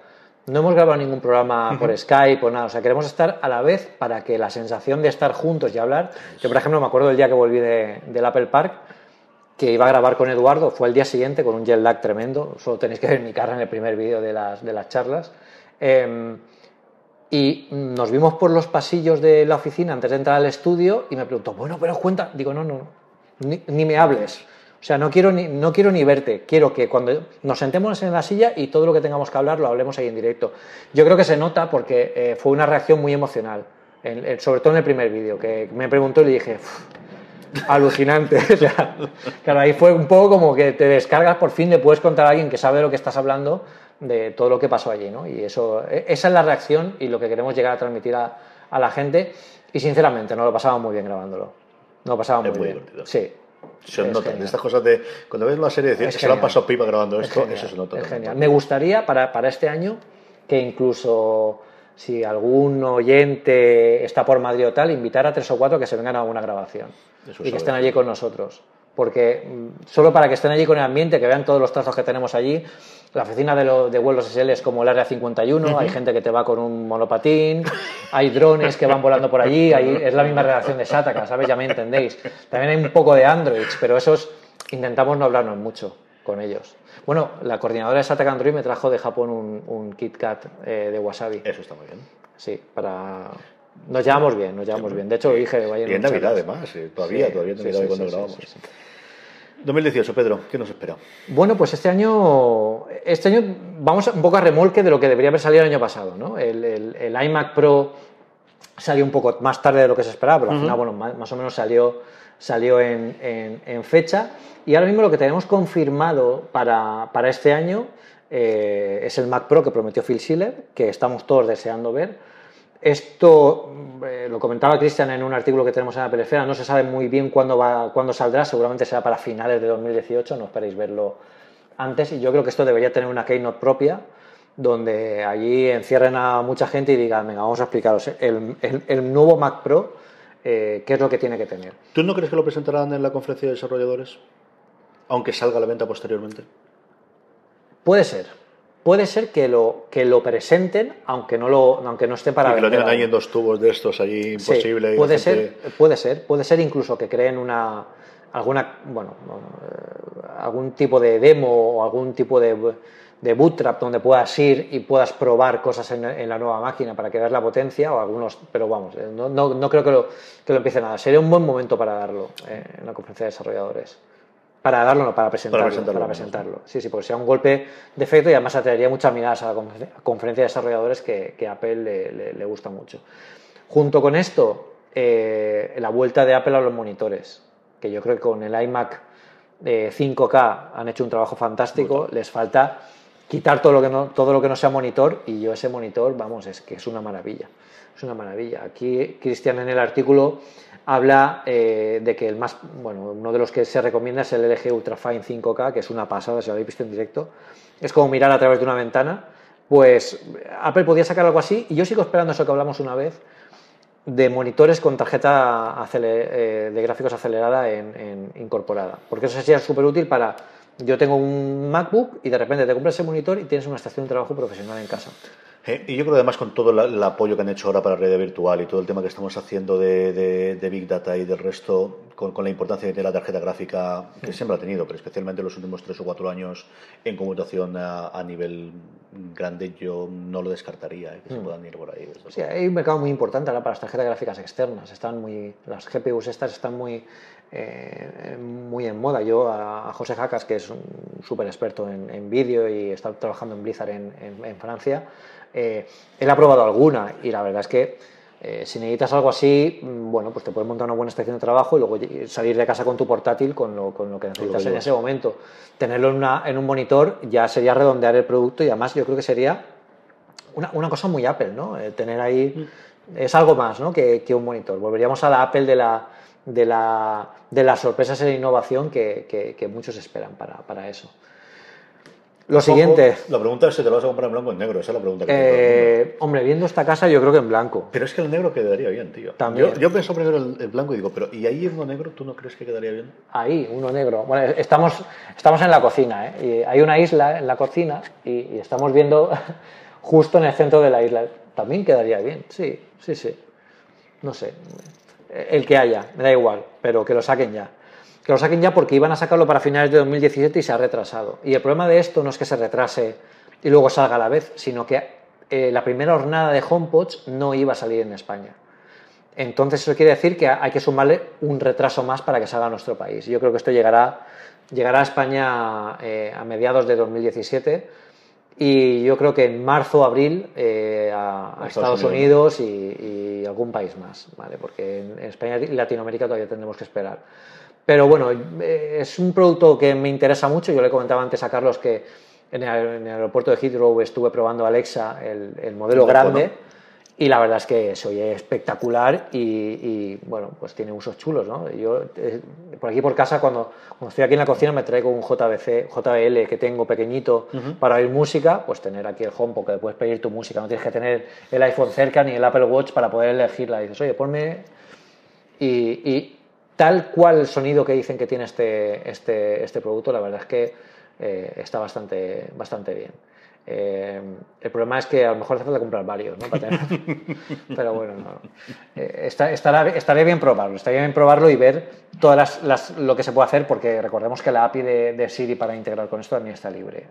No hemos grabado ningún programa por Skype o nada, o sea, queremos estar a la vez para que la sensación de estar juntos y hablar. Yo, por ejemplo, me acuerdo del día que volví de, del Apple Park, que iba a grabar con Eduardo, fue el día siguiente con un jet lag tremendo, solo tenéis que ver mi cara en el primer vídeo de las, de las charlas. Em, y nos vimos por los pasillos de la oficina antes de entrar al estudio y me preguntó, bueno, pero cuenta. Digo, no, no, ni, ni me hables. O sea, no quiero, ni, no quiero ni verte, quiero que cuando nos sentemos en la silla y todo lo que tengamos que hablar lo hablemos ahí en directo. Yo creo que se nota porque eh, fue una reacción muy emocional, sobre todo en el primer vídeo, que me preguntó y le dije, alucinante. claro, ahí fue un poco como que te descargas, por fin le puedes contar a alguien que sabe lo que estás hablando de todo lo que pasó allí, ¿no? Y eso, e, esa es la reacción y lo que queremos llegar a transmitir a, a la gente. Y sinceramente, no lo pasamos muy bien grabándolo. No lo pasamos muy, bien. Sí. Se nota, estas cosas de. Cuando ves una serie, decir, se lo han pasado pipa grabando esto, eso se nota. Es genial. Me gustaría para, para este año que incluso si algún oyente está por Madrid o tal, invitar a tres o cuatro que se vengan a alguna grabación y que estén allí con nosotros. Porque mm, solo para que estén allí con el ambiente, que vean todos los trazos que tenemos allí, la oficina de, lo, de vuelos SL es como el área 51, hay gente que te va con un monopatín, hay drones que van volando por allí, es la misma redacción de Sataka, ¿sabes? Ya me entendéis. También hay un poco de Android, pero esos intentamos no hablarnos mucho con ellos. Bueno, la coordinadora de Sataka Android me trajo de Japón un, un KitKat eh, de Wasabi. Eso está muy bien. Sí, para nos llevamos bien, nos llevamos bien. De hecho, dije, vaya Y en Navidad, además, todavía, todavía en Navidad cuando grabamos. 2018, Pedro, ¿qué nos espera? Bueno, pues este año, este año vamos un poco a remolque de lo que debería haber salido el año pasado. ¿no? El, el, iMac Pro salió un poco más tarde de lo que se esperaba, pero al final, bueno, más, o menos salió, salió en, en, fecha. Y ahora mismo lo que tenemos confirmado para, para este año eh, es el Mac Pro que prometió Phil Schiller, que estamos todos deseando ver. Esto eh, lo comentaba Cristian en un artículo que tenemos en la perifera, no se sabe muy bien cuándo, va, cuándo saldrá, seguramente será para finales de 2018, no esperéis verlo antes, y yo creo que esto debería tener una keynote propia, donde allí encierren a mucha gente y digan, venga, vamos a explicaros el, nuevo Mac Pro, eh, qué es lo que tiene que tener. ¿Tú no crees que lo presentarán en la conferencia de desarrolladores? Aunque salga a la venta posteriormente. Puede ser, puede ser que lo, que lo presenten, aunque no, lo, aunque no esté para... Y que lo tengan ahí en dos tubos de estos allí, imposible. puede ser, puede ser, puede ser incluso que creen una alguna bueno eh, algún tipo de demo o algún tipo de, de bootstrap donde puedas ir y puedas probar cosas en, la nueva máquina para que veas la potencia o algunos pero vamos eh, no, no, no creo que lo, que lo empiece nada sería un buen momento para darlo eh, en la conferencia de desarrolladores para darlo, no, para presentarlo. Para presentarlo. Sí, sí, porque sea un golpe de efecto y además atraería muchas miradas a la conferencia de desarrolladores que, a Apple le, gusta mucho. Junto con esto, eh, la vuelta de Apple a los monitores, que yo creo que con el iMac 5K han hecho un trabajo fantástico. Les falta quitar todo lo, que no, todo lo que no sea monitor y yo ese monitor, vamos, es que es una maravilla. Es una maravilla. Aquí Cristian en el artículo habla eh, de que el más, bueno, uno de los que se recomienda es el LG Ultrafine 5K, que es una pasada, si lo habéis visto en directo. Es como mirar a través de una ventana. Pues Apple podía sacar algo así y yo sigo esperando eso que hablamos una vez de monitores con tarjeta eh, de gráficos acelerada en, incorporada. Porque eso sería súper útil para... Yo tengo un MacBook y de repente te compras ese monitor y tienes una estación de trabajo profesional en casa. Eh, y yo creo además con todo el apoyo que han hecho ahora para la red virtual y todo el tema que estamos haciendo de, Big Data y del resto, con, la importancia que tiene la tarjeta gráfica, que siempre ha tenido, pero especialmente en los últimos tres o cuatro años en computación a, nivel grande, yo no lo descartaría, eh, que se mm. puedan ir por ahí. Sí, hay un mercado muy importante ahora para las tarjetas gráficas externas. Están muy, las GPUs estas están muy, eh, muy en moda. Yo a, José Jacas, que es un súper experto en, vídeo y está trabajando en Blizzard en Francia, eh, él ha probado alguna y la verdad es que eh, si necesitas algo así, mm, bueno, pues te puedes montar una buena estación de trabajo y luego salir de casa con tu portátil con lo, con lo que necesitas en ese momento. Tenerlo en, una, en, un monitor ya sería redondear el producto y además yo creo que sería una, una cosa muy Apple, ¿no? Eh, tener ahí mm. es algo más ¿no? que, que, un monitor. Volveríamos a la Apple de la, de, la, de las sorpresas en innovación que, que, que muchos esperan para, para eso. Lo siguiente. La pregunta es si te lo vas a comprar en blanco o en negro. Esa es la pregunta que eh, Hombre, viendo esta casa, yo creo que en blanco. Pero es que el negro quedaría bien, tío. También. Yo, yo pienso primero el, blanco y digo, pero ¿y ahí uno negro tú no crees que quedaría bien? Ahí, uno negro. Bueno, estamos, estamos en la cocina, ¿eh? Y hay una isla en la cocina y, estamos viendo justo en el centro de la isla. También quedaría bien, sí, sí, sí. No sé. El que haya, me da igual, pero que lo saquen ya que lo saquen ya porque iban a sacarlo para finales de 2017 y se ha retrasado. Y el problema de esto no es que se retrase y luego salga a la vez, sino que eh, la primera jornada de HomePods no iba a salir en España. Entonces eso quiere decir que hay que sumarle un retraso más para que salga a nuestro país. Yo creo que esto llegará, llegará a España eh, a mediados de 2017 y yo creo que en marzo o abril eh, a, Estados, Unidos, y, algún país más, ¿vale? porque en España y Latinoamérica todavía tendremos que esperar. Pero bueno, eh, es un producto que me interesa mucho. Yo le comentaba antes a Carlos que en el, aeropuerto de Heathrow estuve probando Alexa, el, modelo grande, y la verdad es que se oye espectacular y, bueno, pues tiene usos chulos, ¿no? Yo eh, por aquí por casa, cuando, cuando, estoy aquí en la cocina, me traigo un JBC, JBL que tengo pequeñito para oír música, pues tener aquí el home porque puedes pedir tu música, no tienes que tener el iPhone cerca ni el Apple Watch para poder elegirla. Y dices, oye, ponme... y tal cual el sonido que dicen que tiene este, este, este producto, la verdad es que eh, está bastante, bastante bien. Eh, el problema es que a lo mejor hace falta comprar varios, ¿no? Pero bueno, no. Eh, estará, bien probarlo, estaría bien probarlo y ver todas las, lo que se puede hacer, porque recordemos que la API de, Siri para integrar con esto también está libre.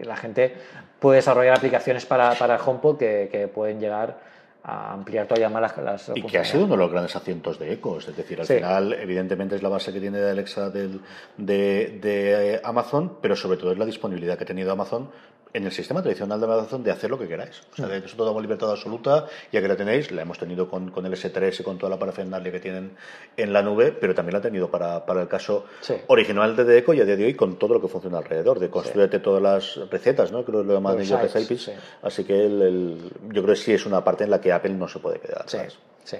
Y la gente puede desarrollar aplicaciones para, para HomePod que, que pueden llegar a ampliar todavía más las, Y que ha sido uno de los grandes asientos de ecos. Es decir, al final, evidentemente, es la base que tiene de Alexa del, de, de Amazon, pero sobre todo es la disponibilidad que ha tenido Amazon en el sistema tradicional de Amazon de hacer lo que queráis. O sea, de eso damos libertad absoluta, ya que la tenéis, la hemos tenido con, con el S3 y con toda la parafernalia que tienen en la nube, pero también la ha tenido para, para el caso original de Eco y a día de hoy con todo lo que funciona alrededor, de construirte todas las recetas, ¿no? Creo que lo llaman ellos recipes. Así que el, yo creo que sí es una parte en la que Apple no se puede quedar. Sí,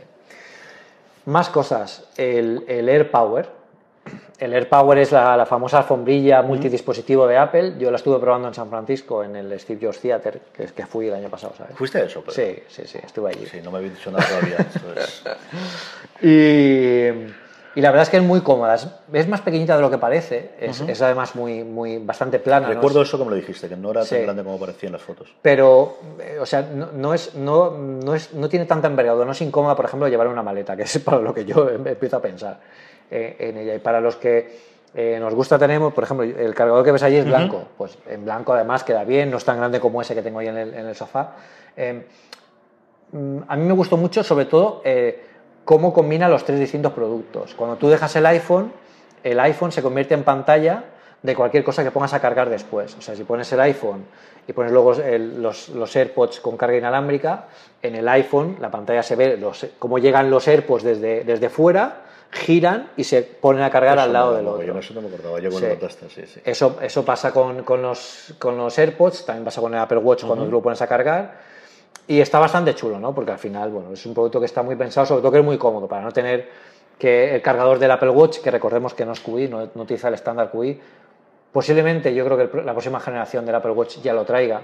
Más cosas. El, el Air Power el AirPower es la, famosa alfombrilla multidispositivo de Apple. Yo la estuve probando en San Francisco, en el Steve Jobs Theater, que es que fui el año pasado, ¿sabes? ¿Fuiste a eso? Sí, sí, sí, estuve allí. Sí, no me había dicho nada todavía. y, la verdad es que es muy cómoda. Es, más pequeñita de lo que parece. Es, además muy, muy, bastante plana. Recuerdo eso como lo dijiste, que no era tan grande como parecía en las fotos. Pero, eh, o sea, no, es, no, no, es, no tiene tanta envergadura. No es incómoda, por ejemplo, llevar una maleta, que es para lo que yo empiezo a pensar. Eh, en ella. Y para los que eh, nos gusta, tenemos, por ejemplo, el cargador que ves allí es blanco. Pues en blanco además queda bien, no es tan grande como ese que tengo ahí en el, sofá. Eh, mm, a mí me gustó mucho, sobre todo, cómo combina los tres distintos productos. Cuando tú dejas el iPhone, el iPhone se convierte en pantalla de cualquier cosa que pongas a cargar después. O sea, si pones el iPhone y pones luego los, los, AirPods con carga inalámbrica, en el iPhone la pantalla se ve los, cómo llegan los AirPods desde, desde fuera giran y se ponen a cargar al lado del otro. Yo eso no me acordaba, yo sí. sí, sí. Eso, eso pasa con, con, los, con los AirPods, también pasa con el Apple Watch cuando tú lo pones a cargar. Y está bastante chulo, ¿no? Porque al final, bueno, es un producto que está muy pensado, sobre todo que es muy cómodo, para no tener que el cargador del Apple Watch, que recordemos que no es QI, no, no utiliza el estándar QI, posiblemente yo creo que la próxima generación del Apple Watch ya lo traiga,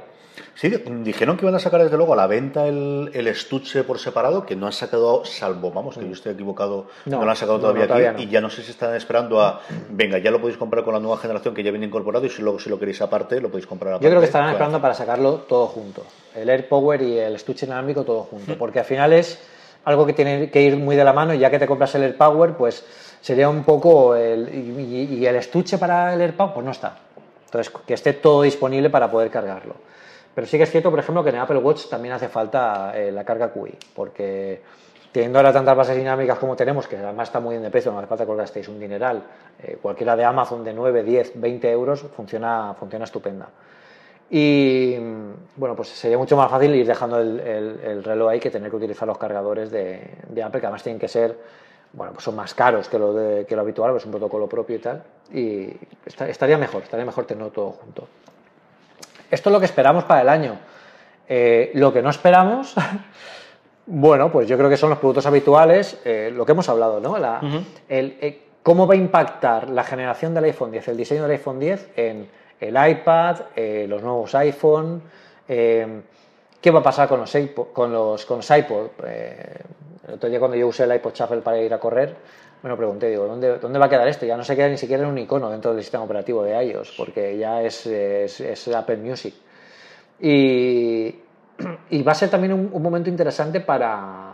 Sí, dijeron que iban a sacar desde luego a la venta el, el estuche por separado, que no han sacado, salvo, vamos, que yo estoy equivocado, no, lo han sacado todavía, aquí, y ya no sé si están esperando a, venga, ya lo podéis comprar con la nueva generación que ya viene incorporado y si luego si lo queréis aparte, lo podéis comprar aparte. Yo creo que estarán esperando para sacarlo todo junto, el Air Power y el estuche inalámbrico todo junto, porque al final es algo que tiene que ir muy de la mano y ya que te compras el Air Power, pues sería un poco, el, y, el estuche para el Air Power, pues no está. Entonces, que esté todo disponible para poder cargarlo. Pero sí que es cierto, por ejemplo, que en Apple Watch también hace falta eh, la carga QI, porque teniendo ahora tantas bases dinámicas como tenemos, que además está muy bien de precio, no hace falta que os gastéis un dineral, eh, cualquiera de Amazon de 9, 10, 20 euros funciona, funciona estupenda. Y bueno, pues sería mucho más fácil ir dejando el, reloj ahí que tener que utilizar los cargadores de, Apple, que además tienen que ser, bueno, pues son más caros que lo, de, que lo habitual, pues es un protocolo propio y tal. Y estaría mejor, estaría mejor tenerlo todo junto. Esto es lo que esperamos para el año. Eh, lo que no esperamos, bueno, pues yo creo que son los productos habituales, eh, lo que hemos hablado, ¿no? Eh, ¿Cómo va a impactar la generación del iPhone 10, el diseño del iPhone 10 en el iPad, los nuevos iPhone? ¿Qué va a pasar con los, con los, con iPod? El otro día cuando yo usé el iPod Shuffle para ir a correr, me lo pregunté, digo, ¿dónde, ¿dónde va a quedar esto? Ya no se queda ni siquiera en un icono dentro del sistema operativo de iOS, porque ya es, es, Apple Music. Y, va a ser también un, momento interesante para,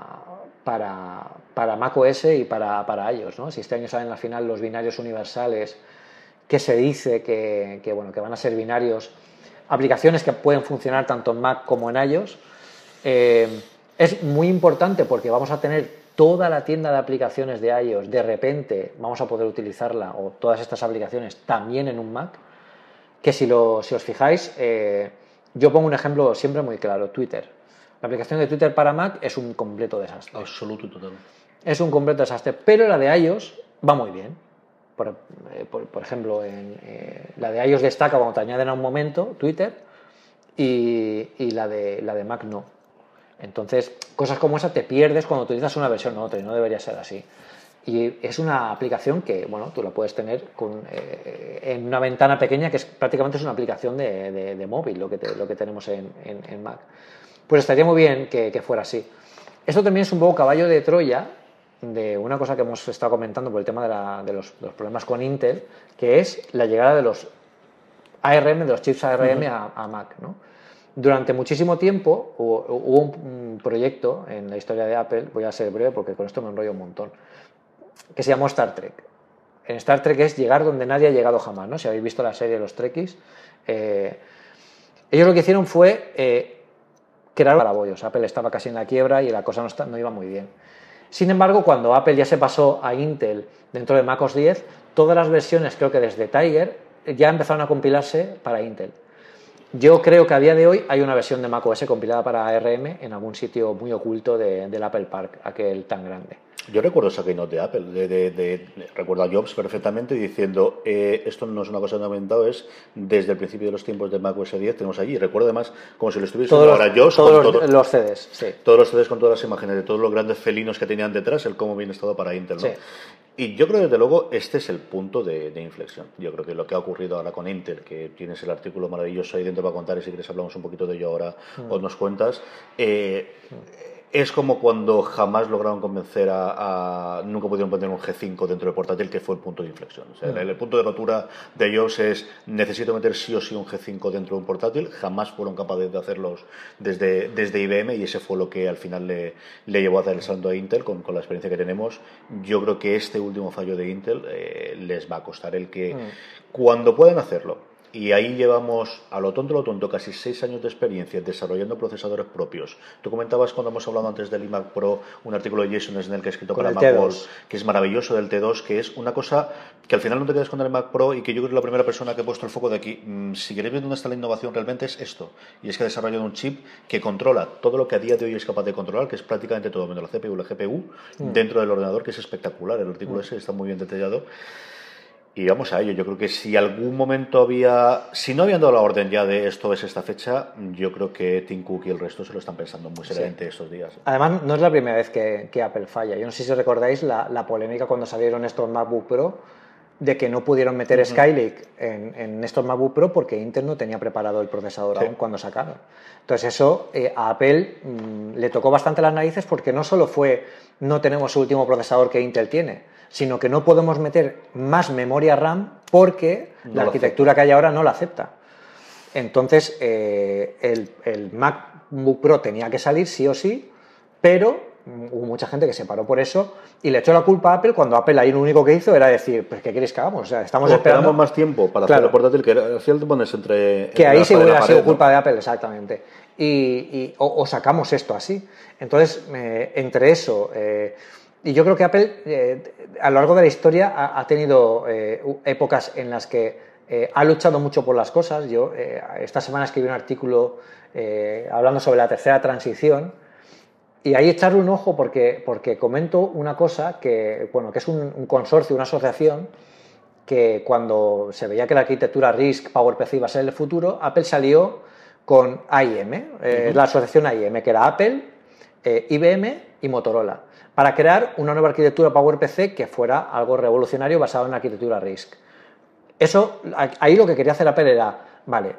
para, para macOS y para, para iOS. ¿no? Si este año salen al final los binarios universales, que se dice que, que, bueno, que van a ser binarios, aplicaciones que pueden funcionar tanto en Mac como en iOS, eh, es muy importante porque vamos a tener toda la tienda de aplicaciones de iOS, de repente vamos a poder utilizarla o todas estas aplicaciones también en un Mac, que si, lo, si os fijáis, eh, yo pongo un ejemplo siempre muy claro, Twitter. La aplicación de Twitter para Mac es un completo desastre. Absoluto y total. Es un completo desastre, pero la de iOS va muy bien. Por, eh, ejemplo, en, eh, la de iOS destaca cuando te añaden a un momento Twitter y, y la, de, la de Mac no. Entonces, cosas como esa te pierdes cuando utilizas una versión u otra y no debería ser así. Y es una aplicación que, bueno, tú la puedes tener eh, en una ventana pequeña que es prácticamente es una aplicación de, móvil, lo que, lo que tenemos en, Mac. Pues estaría muy bien que, fuera así. Esto también es un poco caballo de Troya de una cosa que hemos estado comentando por el tema de, los, problemas con Intel, que es la llegada de los ARM, de los chips ARM a, a, Mac, ¿no? Durante muchísimo tiempo hubo, un proyecto en la historia de Apple, voy a ser breve porque con esto me enrollo un montón, que se llamó Star Trek. En Star Trek es llegar donde nadie ha llegado jamás, ¿no? Si habéis visto la serie Los Trekkies, eh, ellos lo que hicieron fue eh, crearon parabollos. Apple estaba casi en la quiebra y la cosa no iba muy bien. Sin embargo, cuando Apple ya se pasó a Intel dentro de MacOS 10, todas las versiones, creo que desde Tiger, ya empezaron a compilarse para Intel. Yo creo que a día de hoy hay una versión de macOS compilada para ARM en algún sitio muy oculto del Apple Park, aquel tan grande. Yo recuerdo esa keynote de Apple, de, recuerdo a Jobs perfectamente diciendo eh, esto no es una cosa que ha inventado, es desde el principio de los tiempos de Mac OS 10 tenemos allí. Recuerdo además como si lo estuviese todos ahora Jobs todos con los, CDs, sí. Todos los CDs con todas las imágenes de todos los grandes felinos que tenían detrás, el cómo bien estado para Intel. ¿no? Y yo creo desde luego este es el punto de, inflexión. Yo creo que lo que ha ocurrido ahora con Intel, que tienes el artículo maravilloso ahí dentro para contar y si quieres hablamos un poquito de ello ahora mm. o nos cuentas. Eh, es como cuando jamás lograron convencer a, Nunca pudieron poner un G5 dentro del portátil, que fue el punto de inflexión. Mm. el, punto de rotura de ellos es: necesito meter sí o sí un G5 dentro de un portátil. Jamás fueron capaces de hacerlos desde, desde IBM, y ese fue lo que al final le, le llevó a dar el salto a Intel con, con, la experiencia que tenemos. Yo creo que este último fallo de Intel eh, les va a costar el que, mm. cuando puedan hacerlo, y ahí llevamos, a lo tonto, lo tonto, casi seis años de experiencia desarrollando procesadores propios. Tú comentabas cuando hemos hablado antes del iMac Pro un artículo de Jason Snell que ha escrito para Macworld, que es maravilloso del T2, que es una cosa que al final no te quedas con el Mac Pro y que yo creo que la primera persona que ha puesto el foco de aquí. Mm, si queréis ver dónde está la innovación realmente es esto. Y es que ha desarrollado un chip que controla todo lo que a día de hoy es capaz de controlar, que es prácticamente todo, menos la CPU y la GPU, mm. dentro del ordenador, que es espectacular. El artículo mm. ese está muy bien detallado. Y vamos a ello. Yo creo que si algún momento había. Si no habían dado la orden ya de esto es esta fecha, yo creo que Tim Cook y el resto se lo están pensando muy seriamente estos días. Además, no es la primera vez que, Apple falla. Yo no sé si recordáis la, polémica cuando salieron estos MacBook Pro de que no pudieron meter Skylake en, estos MacBook Pro porque Intel no tenía preparado el procesador aún cuando sacaron. Entonces eso eh, a Apple mm, le tocó bastante las narices porque no solo fue no tenemos el último procesador que Intel tiene, sino que no podemos meter más memoria RAM porque la arquitectura que hay ahora no la acepta. Entonces, eh, el, MacBook Pro tenía que salir sí o sí, pero hubo mucha gente que se paró por eso y le echó la culpa a Apple cuando Apple ahí lo único que hizo era decir, pues ¿qué queréis que hagamos? O sea, estamos esperando... más tiempo para hacer el portátil que al final te pones entre... Que ahí sí hubiera sido culpa de Apple, exactamente. Y, o, sacamos esto así. Entonces, entre eso... Eh, y yo creo que Apple eh, a lo largo de la historia ha, tenido eh, épocas en las que eh, ha luchado mucho por las cosas. Yo esta semana escribí un artículo hablando sobre la tercera transición y ahí echarle un ojo porque, porque comento una cosa que, bueno, que es un, consorcio, una asociación que cuando se veía que la arquitectura RISC PowerPC iba a ser el futuro, Apple salió con AIM, la asociación AIM, que era Apple, IBM y Motorola para crear una nueva arquitectura PowerPC que fuera algo revolucionario basado en la arquitectura RISC. Eso, ahí lo que quería hacer Apple era, vale,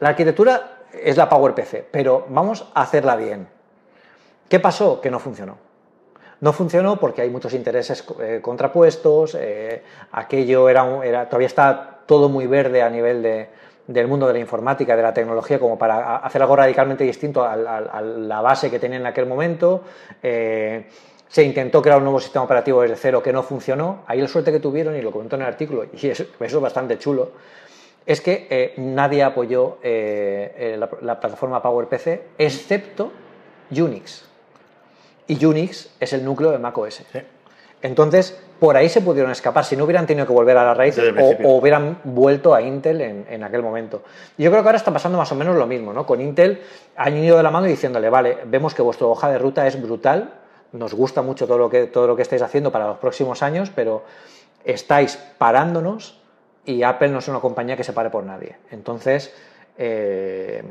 la arquitectura es la PowerPC, pero vamos a hacerla bien. ¿Qué pasó? Que no funcionó. No funcionó porque hay muchos intereses eh, contrapuestos, eh, aquello era, era, todavía está todo muy verde a nivel del mundo de la informática, de la tecnología, como para hacer algo radicalmente distinto a, la base que tenía en aquel momento. Eh, se intentó crear un nuevo sistema operativo desde cero que no funcionó. Ahí la suerte que tuvieron, y lo comentó en el artículo, y eso, es bastante chulo, es que eh, nadie apoyó eh, eh, la, plataforma PowerPC excepto Unix. Y Unix es el núcleo de macOS. Entonces, por ahí se pudieron escapar, si no hubieran tenido que volver a la raíz o, hubieran vuelto a Intel en, aquel momento. Y yo creo que ahora está pasando más o menos lo mismo, ¿no? Con Intel han ido de la mano diciéndole, vale, vemos que vuestra hoja de ruta es brutal, nos gusta mucho todo lo que, todo lo que estáis haciendo para los próximos años, pero estáis parándonos y Apple no es una compañía que se pare por nadie. Entonces, eh,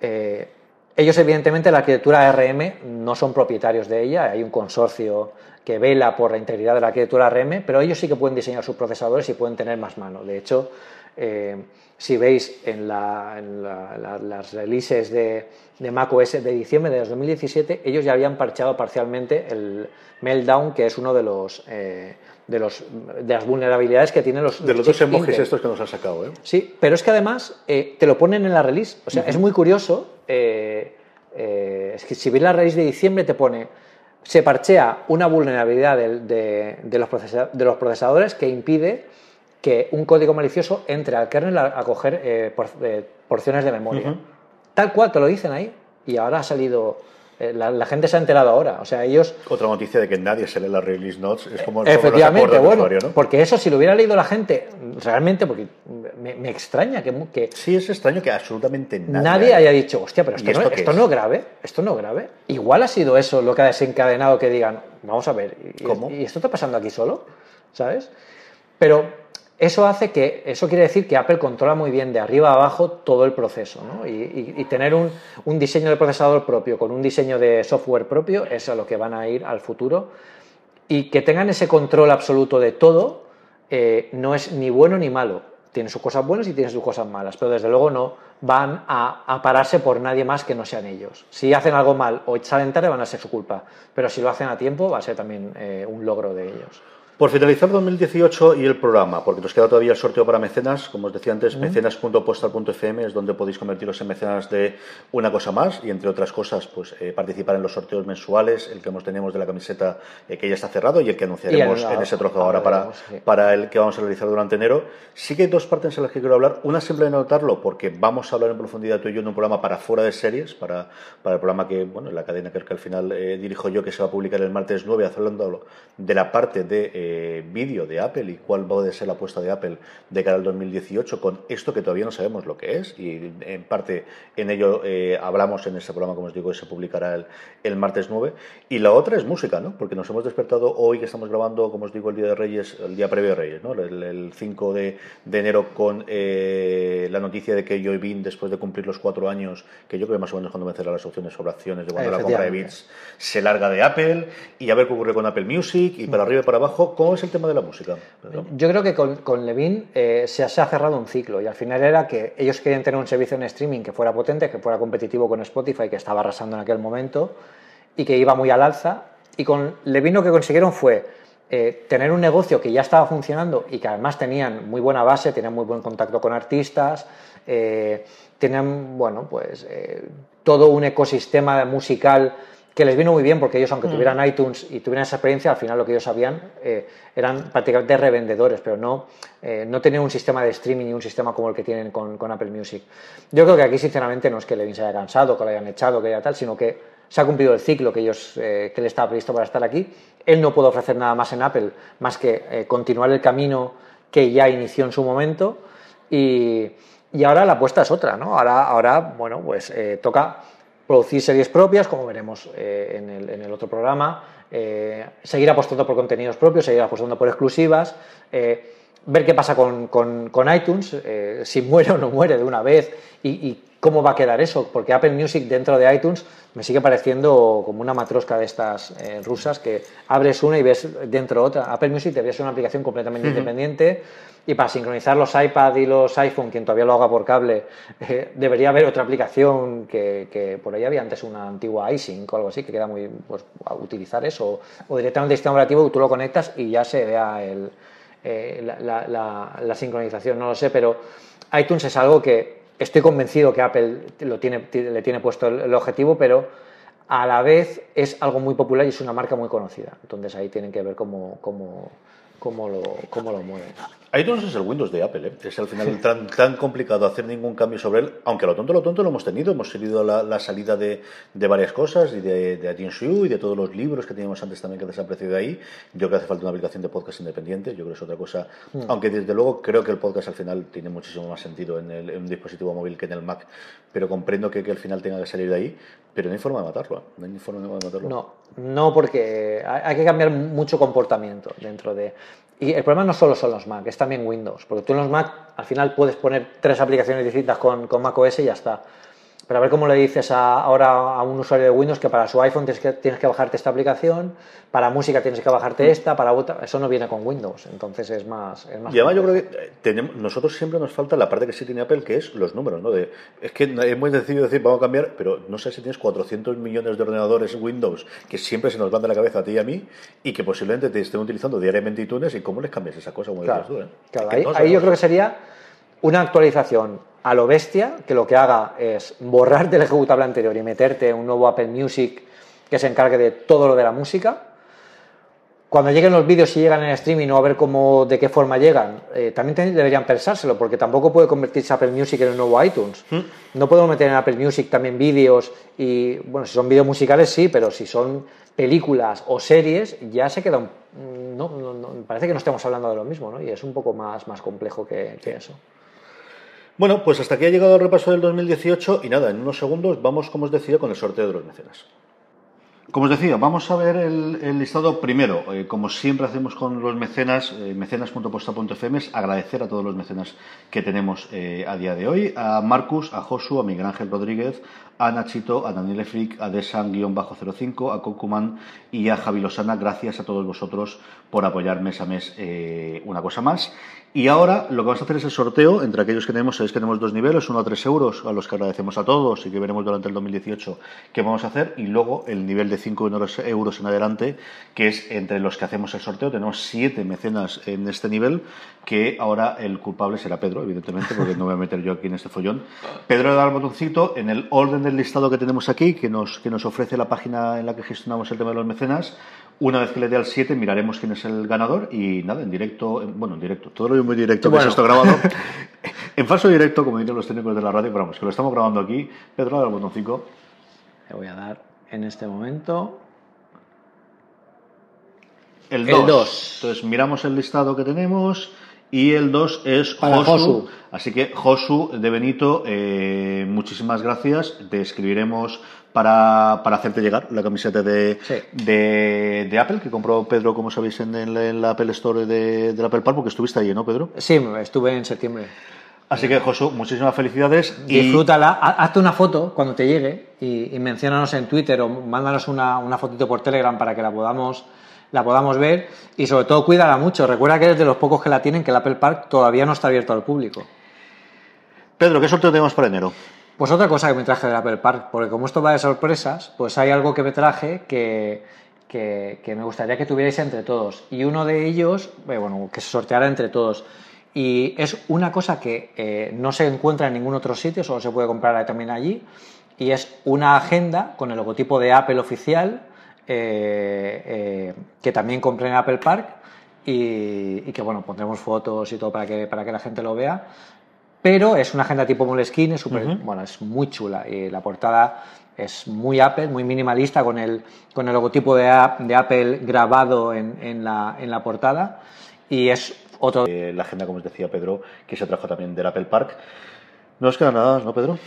eh, ellos evidentemente la arquitectura ARM no son propietarios de ella, hay un consorcio que vela por la integridad de la arquitectura ARM, pero ellos sí que pueden diseñar sus procesadores y pueden tener más mano. De hecho, eh, si veis en, las releases de, de macOS de diciembre de 2017, ellos ya habían parchado parcialmente el Meltdown, que es uno de los... Eh, de, los, de las vulnerabilidades que tienen los... De los, dos emojis estos que nos han sacado, ¿eh? Sí, pero es que además eh, te lo ponen en la release. O sea, es muy curioso. es que si ves la release de diciembre te pone... Se parchea una vulnerabilidad de, los, de los procesadores que impide que un código malicioso entre al kernel a, coger eh, eh, porciones de memoria. Tal cual te lo dicen ahí. y ahora ha salido eh, la, gente se ha enterado ahora. O sea, ellos. Otra noticia de que nadie se lee las release notes es como. Efectivamente, bueno. Porque eso, si lo hubiera leído la gente, realmente, porque me, extraña que, que, Sí, es extraño que absolutamente nadie. Nadie haya dicho, hostia, pero esto, no, esto, no, es grave. Esto no es grave. Igual ha sido eso lo que ha desencadenado que digan, vamos a ver, ¿y, ¿y esto está pasando aquí solo? ¿Sabes? Pero eso hace que, eso quiere decir que Apple controla muy bien de arriba a abajo todo el proceso, ¿no? y, tener un, diseño de procesador propio con un diseño de software propio es a lo que van a ir al futuro. Y que tengan ese control absoluto de todo eh, no es ni bueno ni malo. Tiene sus cosas buenas y tiene sus cosas malas, pero desde luego no van a, pararse por nadie más que no sean ellos. Si hacen algo mal o salen tarde van a ser su culpa, pero si lo hacen a tiempo va a ser también eh, un logro de ellos. Por finalizar 2018 y el programa, porque nos queda todavía el sorteo para mecenas, como os decía antes, mecenas.postal.fm es donde podéis convertiros en mecenas de una cosa más y entre otras cosas, pues eh, participar en los sorteos mensuales, el que hemos tenemos de la camiseta eh, que ya está cerrado y el que anunciaremos en ese trozo ahora para, para el que vamos a realizar durante enero. Sí que hay dos partes en las que quiero hablar. Una simple de notarlo, porque vamos a hablar en profundidad tú y yo en un programa para fuera de series, para, para el programa que, bueno, la cadena que, que al final eh, dirijo yo, que se va a publicar el martes 9, hablando de la parte de vídeo de Apple y cuál va a ser la apuesta de Apple de cara al 2018 con esto que todavía no sabemos lo que es y en parte en ello eh, hablamos en este programa, como os digo, que se publicará el, martes 9. Y la otra es música, ¿no? Porque nos hemos despertado hoy que estamos grabando, como os digo, el Día de Reyes, el día previo de Reyes, ¿no? El, 5 de, enero con eh, la noticia de que Joy Bean, después de cumplir los cuatro años, que yo creo que más o menos cuando vencerá las opciones sobre acciones de cuando la compra de bits, se larga de Apple y a ver qué ocurre con Apple Music y para arriba y para abajo, ¿cómo es el tema de la música? Yo creo que con, con Levin eh, se, ha cerrado un ciclo y al final era que ellos querían tener un servicio en streaming que fuera potente, que fuera competitivo con Spotify, que estaba arrasando en aquel momento y que iba muy al alza. Y con Levin lo que consiguieron fue eh, tener un negocio que ya estaba funcionando y que además tenían muy buena base, tenían muy buen contacto con artistas, eh, tenían, bueno, pues todo un ecosistema musical que les vino muy bien porque ellos, aunque mm. tuvieran iTunes y tuvieran esa experiencia, al final lo que ellos sabían eh, eran prácticamente revendedores, pero no, eh, no tenían un sistema de streaming y un sistema como el que tienen con, Apple Music. Yo creo que aquí, sinceramente, no es que Levin se haya cansado, que lo hayan echado, que haya tal, sino que se ha cumplido el ciclo que, ellos, eh, que le estaba previsto para estar aquí. Él no puede ofrecer nada más en Apple, más que continuar el camino que ya inició en su momento. Y, y ahora la apuesta es otra, ¿no? Ahora, ahora bueno, pues toca producir series propias, como veremos eh, en, el, otro programa, eh, seguir apostando por contenidos propios, seguir apostando por exclusivas, eh, ver qué pasa con, iTunes, si muere o no muere de una vez y, cómo va a quedar eso, porque Apple Music dentro de iTunes me sigue pareciendo como una matrosca de estas rusas que abres una y ves dentro otra. Apple Music debería ser una aplicación completamente independiente y para sincronizar los iPad y los iPhone, quien todavía lo haga por cable, eh, debería haber otra aplicación que, por ahí había antes una antigua iSync o algo así, que queda muy pues, a utilizar eso. O directamente el sistema operativo, tú lo conectas y ya se vea el, eh, la, sincronización. No lo sé, pero iTunes es algo que estoy convencido que Apple lo tiene, le tiene puesto el, objetivo, pero a la vez es algo muy popular y es una marca muy conocida. Entonces ahí tienen que ver cómo, cómo, cómo, lo, cómo lo mueven iTunes es el Windows de Apple, ¿eh? es al final tan, tan, complicado hacer ningún cambio sobre él, aunque lo tonto, lo tonto lo hemos tenido, hemos tenido la, salida de, de, varias cosas, y de, de iTunes U y de todos los libros que teníamos antes también que desaparecido de ahí. Yo creo que hace falta una aplicación de podcast independiente, yo creo que es otra cosa, hmm. aunque desde luego creo que el podcast al final tiene muchísimo más sentido en, el, un dispositivo móvil que en el Mac, pero comprendo que, que al final tenga que salir de ahí, pero no hay forma de matarlo, ¿eh? no hay forma de matarlo. No, no porque hay que cambiar mucho comportamiento dentro de... Y el problema no solo son los Mac, es también Windows, porque tú en los Mac al final puedes poner tres aplicaciones distintas con, con Mac OS y ya está. Pero a ver cómo le dices ahora a un usuario de Windows que para su iPhone tienes que, tienes que bajarte esta aplicación, para música tienes que bajarte esta, para otra. Eso no viene con Windows, entonces es más. Es más y además, yo creo que eh, tenemos, nosotros siempre nos falta la parte que sí tiene Apple, que es los números. ¿no? De, es que es muy sencillo decir, vamos a cambiar, pero no sé si tienes 400 millones de ordenadores Windows que siempre se nos van de la cabeza a ti y a mí y que posiblemente te estén utilizando diariamente iTunes y cómo les cambias esa cosa, como claro, tú. ¿eh? Claro, ahí yo creo que sería una actualización a lo bestia, que lo que haga es borrar del ejecutable anterior y meterte un nuevo Apple Music que se encargue de todo lo de la música, cuando lleguen los vídeos y llegan en streaming o a ver cómo, de qué forma llegan, eh, también deberían pensárselo, porque tampoco puede convertirse Apple Music en el nuevo iTunes. ¿Mm? No podemos meter en Apple Music también vídeos y, bueno, si son vídeos musicales sí, pero si son películas o series, ya se queda un, no, parece que no estamos hablando de lo mismo, ¿no? Y es un poco más, más complejo que, que eso. Bueno, pues hasta aquí ha llegado el repaso del 2018 y nada, en unos segundos vamos, como os decía, con el sorteo de los mecenas. Como os decía, vamos a ver el, listado primero. Eh, como siempre hacemos con los mecenas, eh, mecenas.posta.fm, agradecer a todos los mecenas que tenemos eh, a día de hoy. A Marcus, a Josu, a Miguel Ángel Rodríguez, a Nachito, a Daniel Efric, a Desan-05, a Kokuman y a Javi Losana. Gracias a todos vosotros por apoyar mes a mes una cosa más. Y ahora lo que vamos a hacer es el sorteo entre aquellos que tenemos, sabéis que tenemos dos niveles, uno a tres euros, a los que agradecemos a todos y que veremos durante el 2018 qué vamos a hacer, y luego el nivel de cinco euros en adelante, que es entre los que hacemos el sorteo. Tenemos siete mecenas en este nivel, que ahora el culpable será Pedro, evidentemente, porque no voy a meter yo aquí en este follón. Pedro le da el botoncito en el orden del listado que tenemos aquí, que nos, que nos ofrece la página en la que gestionamos el tema de los mecenas. Una vez que le dé al 7, miraremos quién es el ganador y nada, en directo, bueno, en directo, todo lo muy directo, que esto grabado. en falso directo, como dirían los técnicos de la radio, pero vamos, que lo estamos grabando aquí. Pedro, dale al botón 5. Le voy a dar en este momento. El 2. Entonces miramos el listado que tenemos y el 2 es Josu. Así que Josu de Benito, eh, muchísimas gracias. Te escribiremos para, hacerte llegar la camiseta de, de, Apple que compró Pedro, como sabéis, en, el, la Apple Store de, del Apple Park, porque estuviste allí, ¿no, Pedro? Sí, estuve en septiembre. Así que, Josu, muchísimas felicidades. Disfrútala, hazte una foto cuando te llegue y, y menciónanos en Twitter o mándanos una, una fotito por Telegram para que la podamos la podamos ver y sobre todo cuídala mucho. Recuerda que eres de los pocos que la tienen, que el Apple Park todavía no está abierto al público. Pedro, ¿qué sorteo tenemos para enero? Pues otra cosa que me traje del Apple Park, porque como esto va de sorpresas, pues hay algo que me traje que, que, me gustaría que tuvierais entre todos. Y uno de ellos, eh, bueno, que se sorteara entre todos. Y es una cosa que eh, no se encuentra en ningún otro sitio, solo se puede comprar también allí. Y es una agenda con el logotipo de Apple oficial, eh, eh, que también compré en Apple Park y, que bueno, pondremos fotos y todo para que, para que la gente lo vea. Pero es una agenda tipo Moleskine, es, bueno, es muy chula y la portada es muy Apple, muy minimalista con el, con el logotipo de, de Apple grabado en, en, la, en, la, portada y es otro... Eh, la agenda, como os decía Pedro, que se trajo también del Apple Park. No os queda nada, ¿no, Pedro?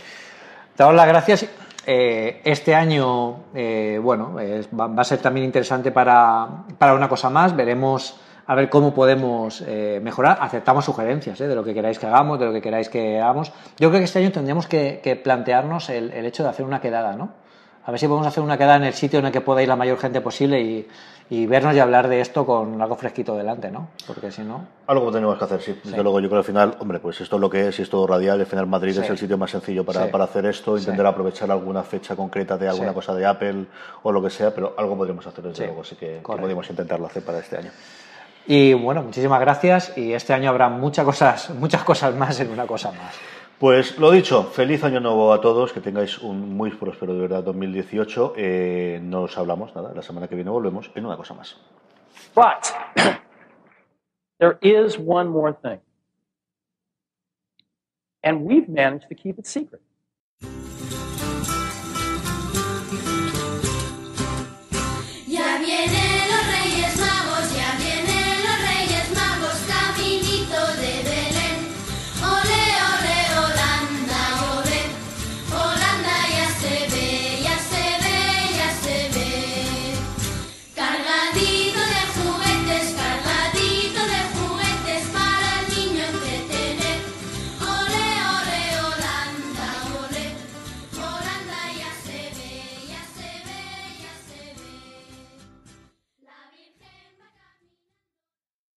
Te doy las gracias eh, este año, eh, bueno, va, a ser también interesante para, una cosa más. Veremos a ver cómo podemos eh, mejorar. Aceptamos sugerencias de lo que queráis que hagamos, de lo que queráis que hagamos. Yo creo que este año tendríamos que, plantearnos el, el, hecho de hacer una quedada, ¿no? A ver si podemos hacer una quedada en el sitio en el que pueda ir la mayor gente posible y, y vernos y hablar de esto con algo fresquito delante, ¿no? Porque si no... Algo tenemos que hacer, sí. Desde luego, yo creo que al final, hombre, pues esto es lo que es, y es todo radial, al final Madrid es el sitio más sencillo para, para hacer esto, intentar aprovechar alguna fecha concreta de alguna cosa de Apple o lo que sea, pero algo podríamos hacer desde luego, así que, que podríamos intentarlo hacer para este año. Y bueno, muchísimas gracias y este año habrá muchas cosas, muchas cosas más en una cosa más. Pues lo dicho, feliz año nuevo a todos, que tengáis un muy próspero de verdad 2018. Eh, nos hablamos, nada, la semana que viene volvemos en una cosa más. But there is one more thing. And we've managed to keep it secret.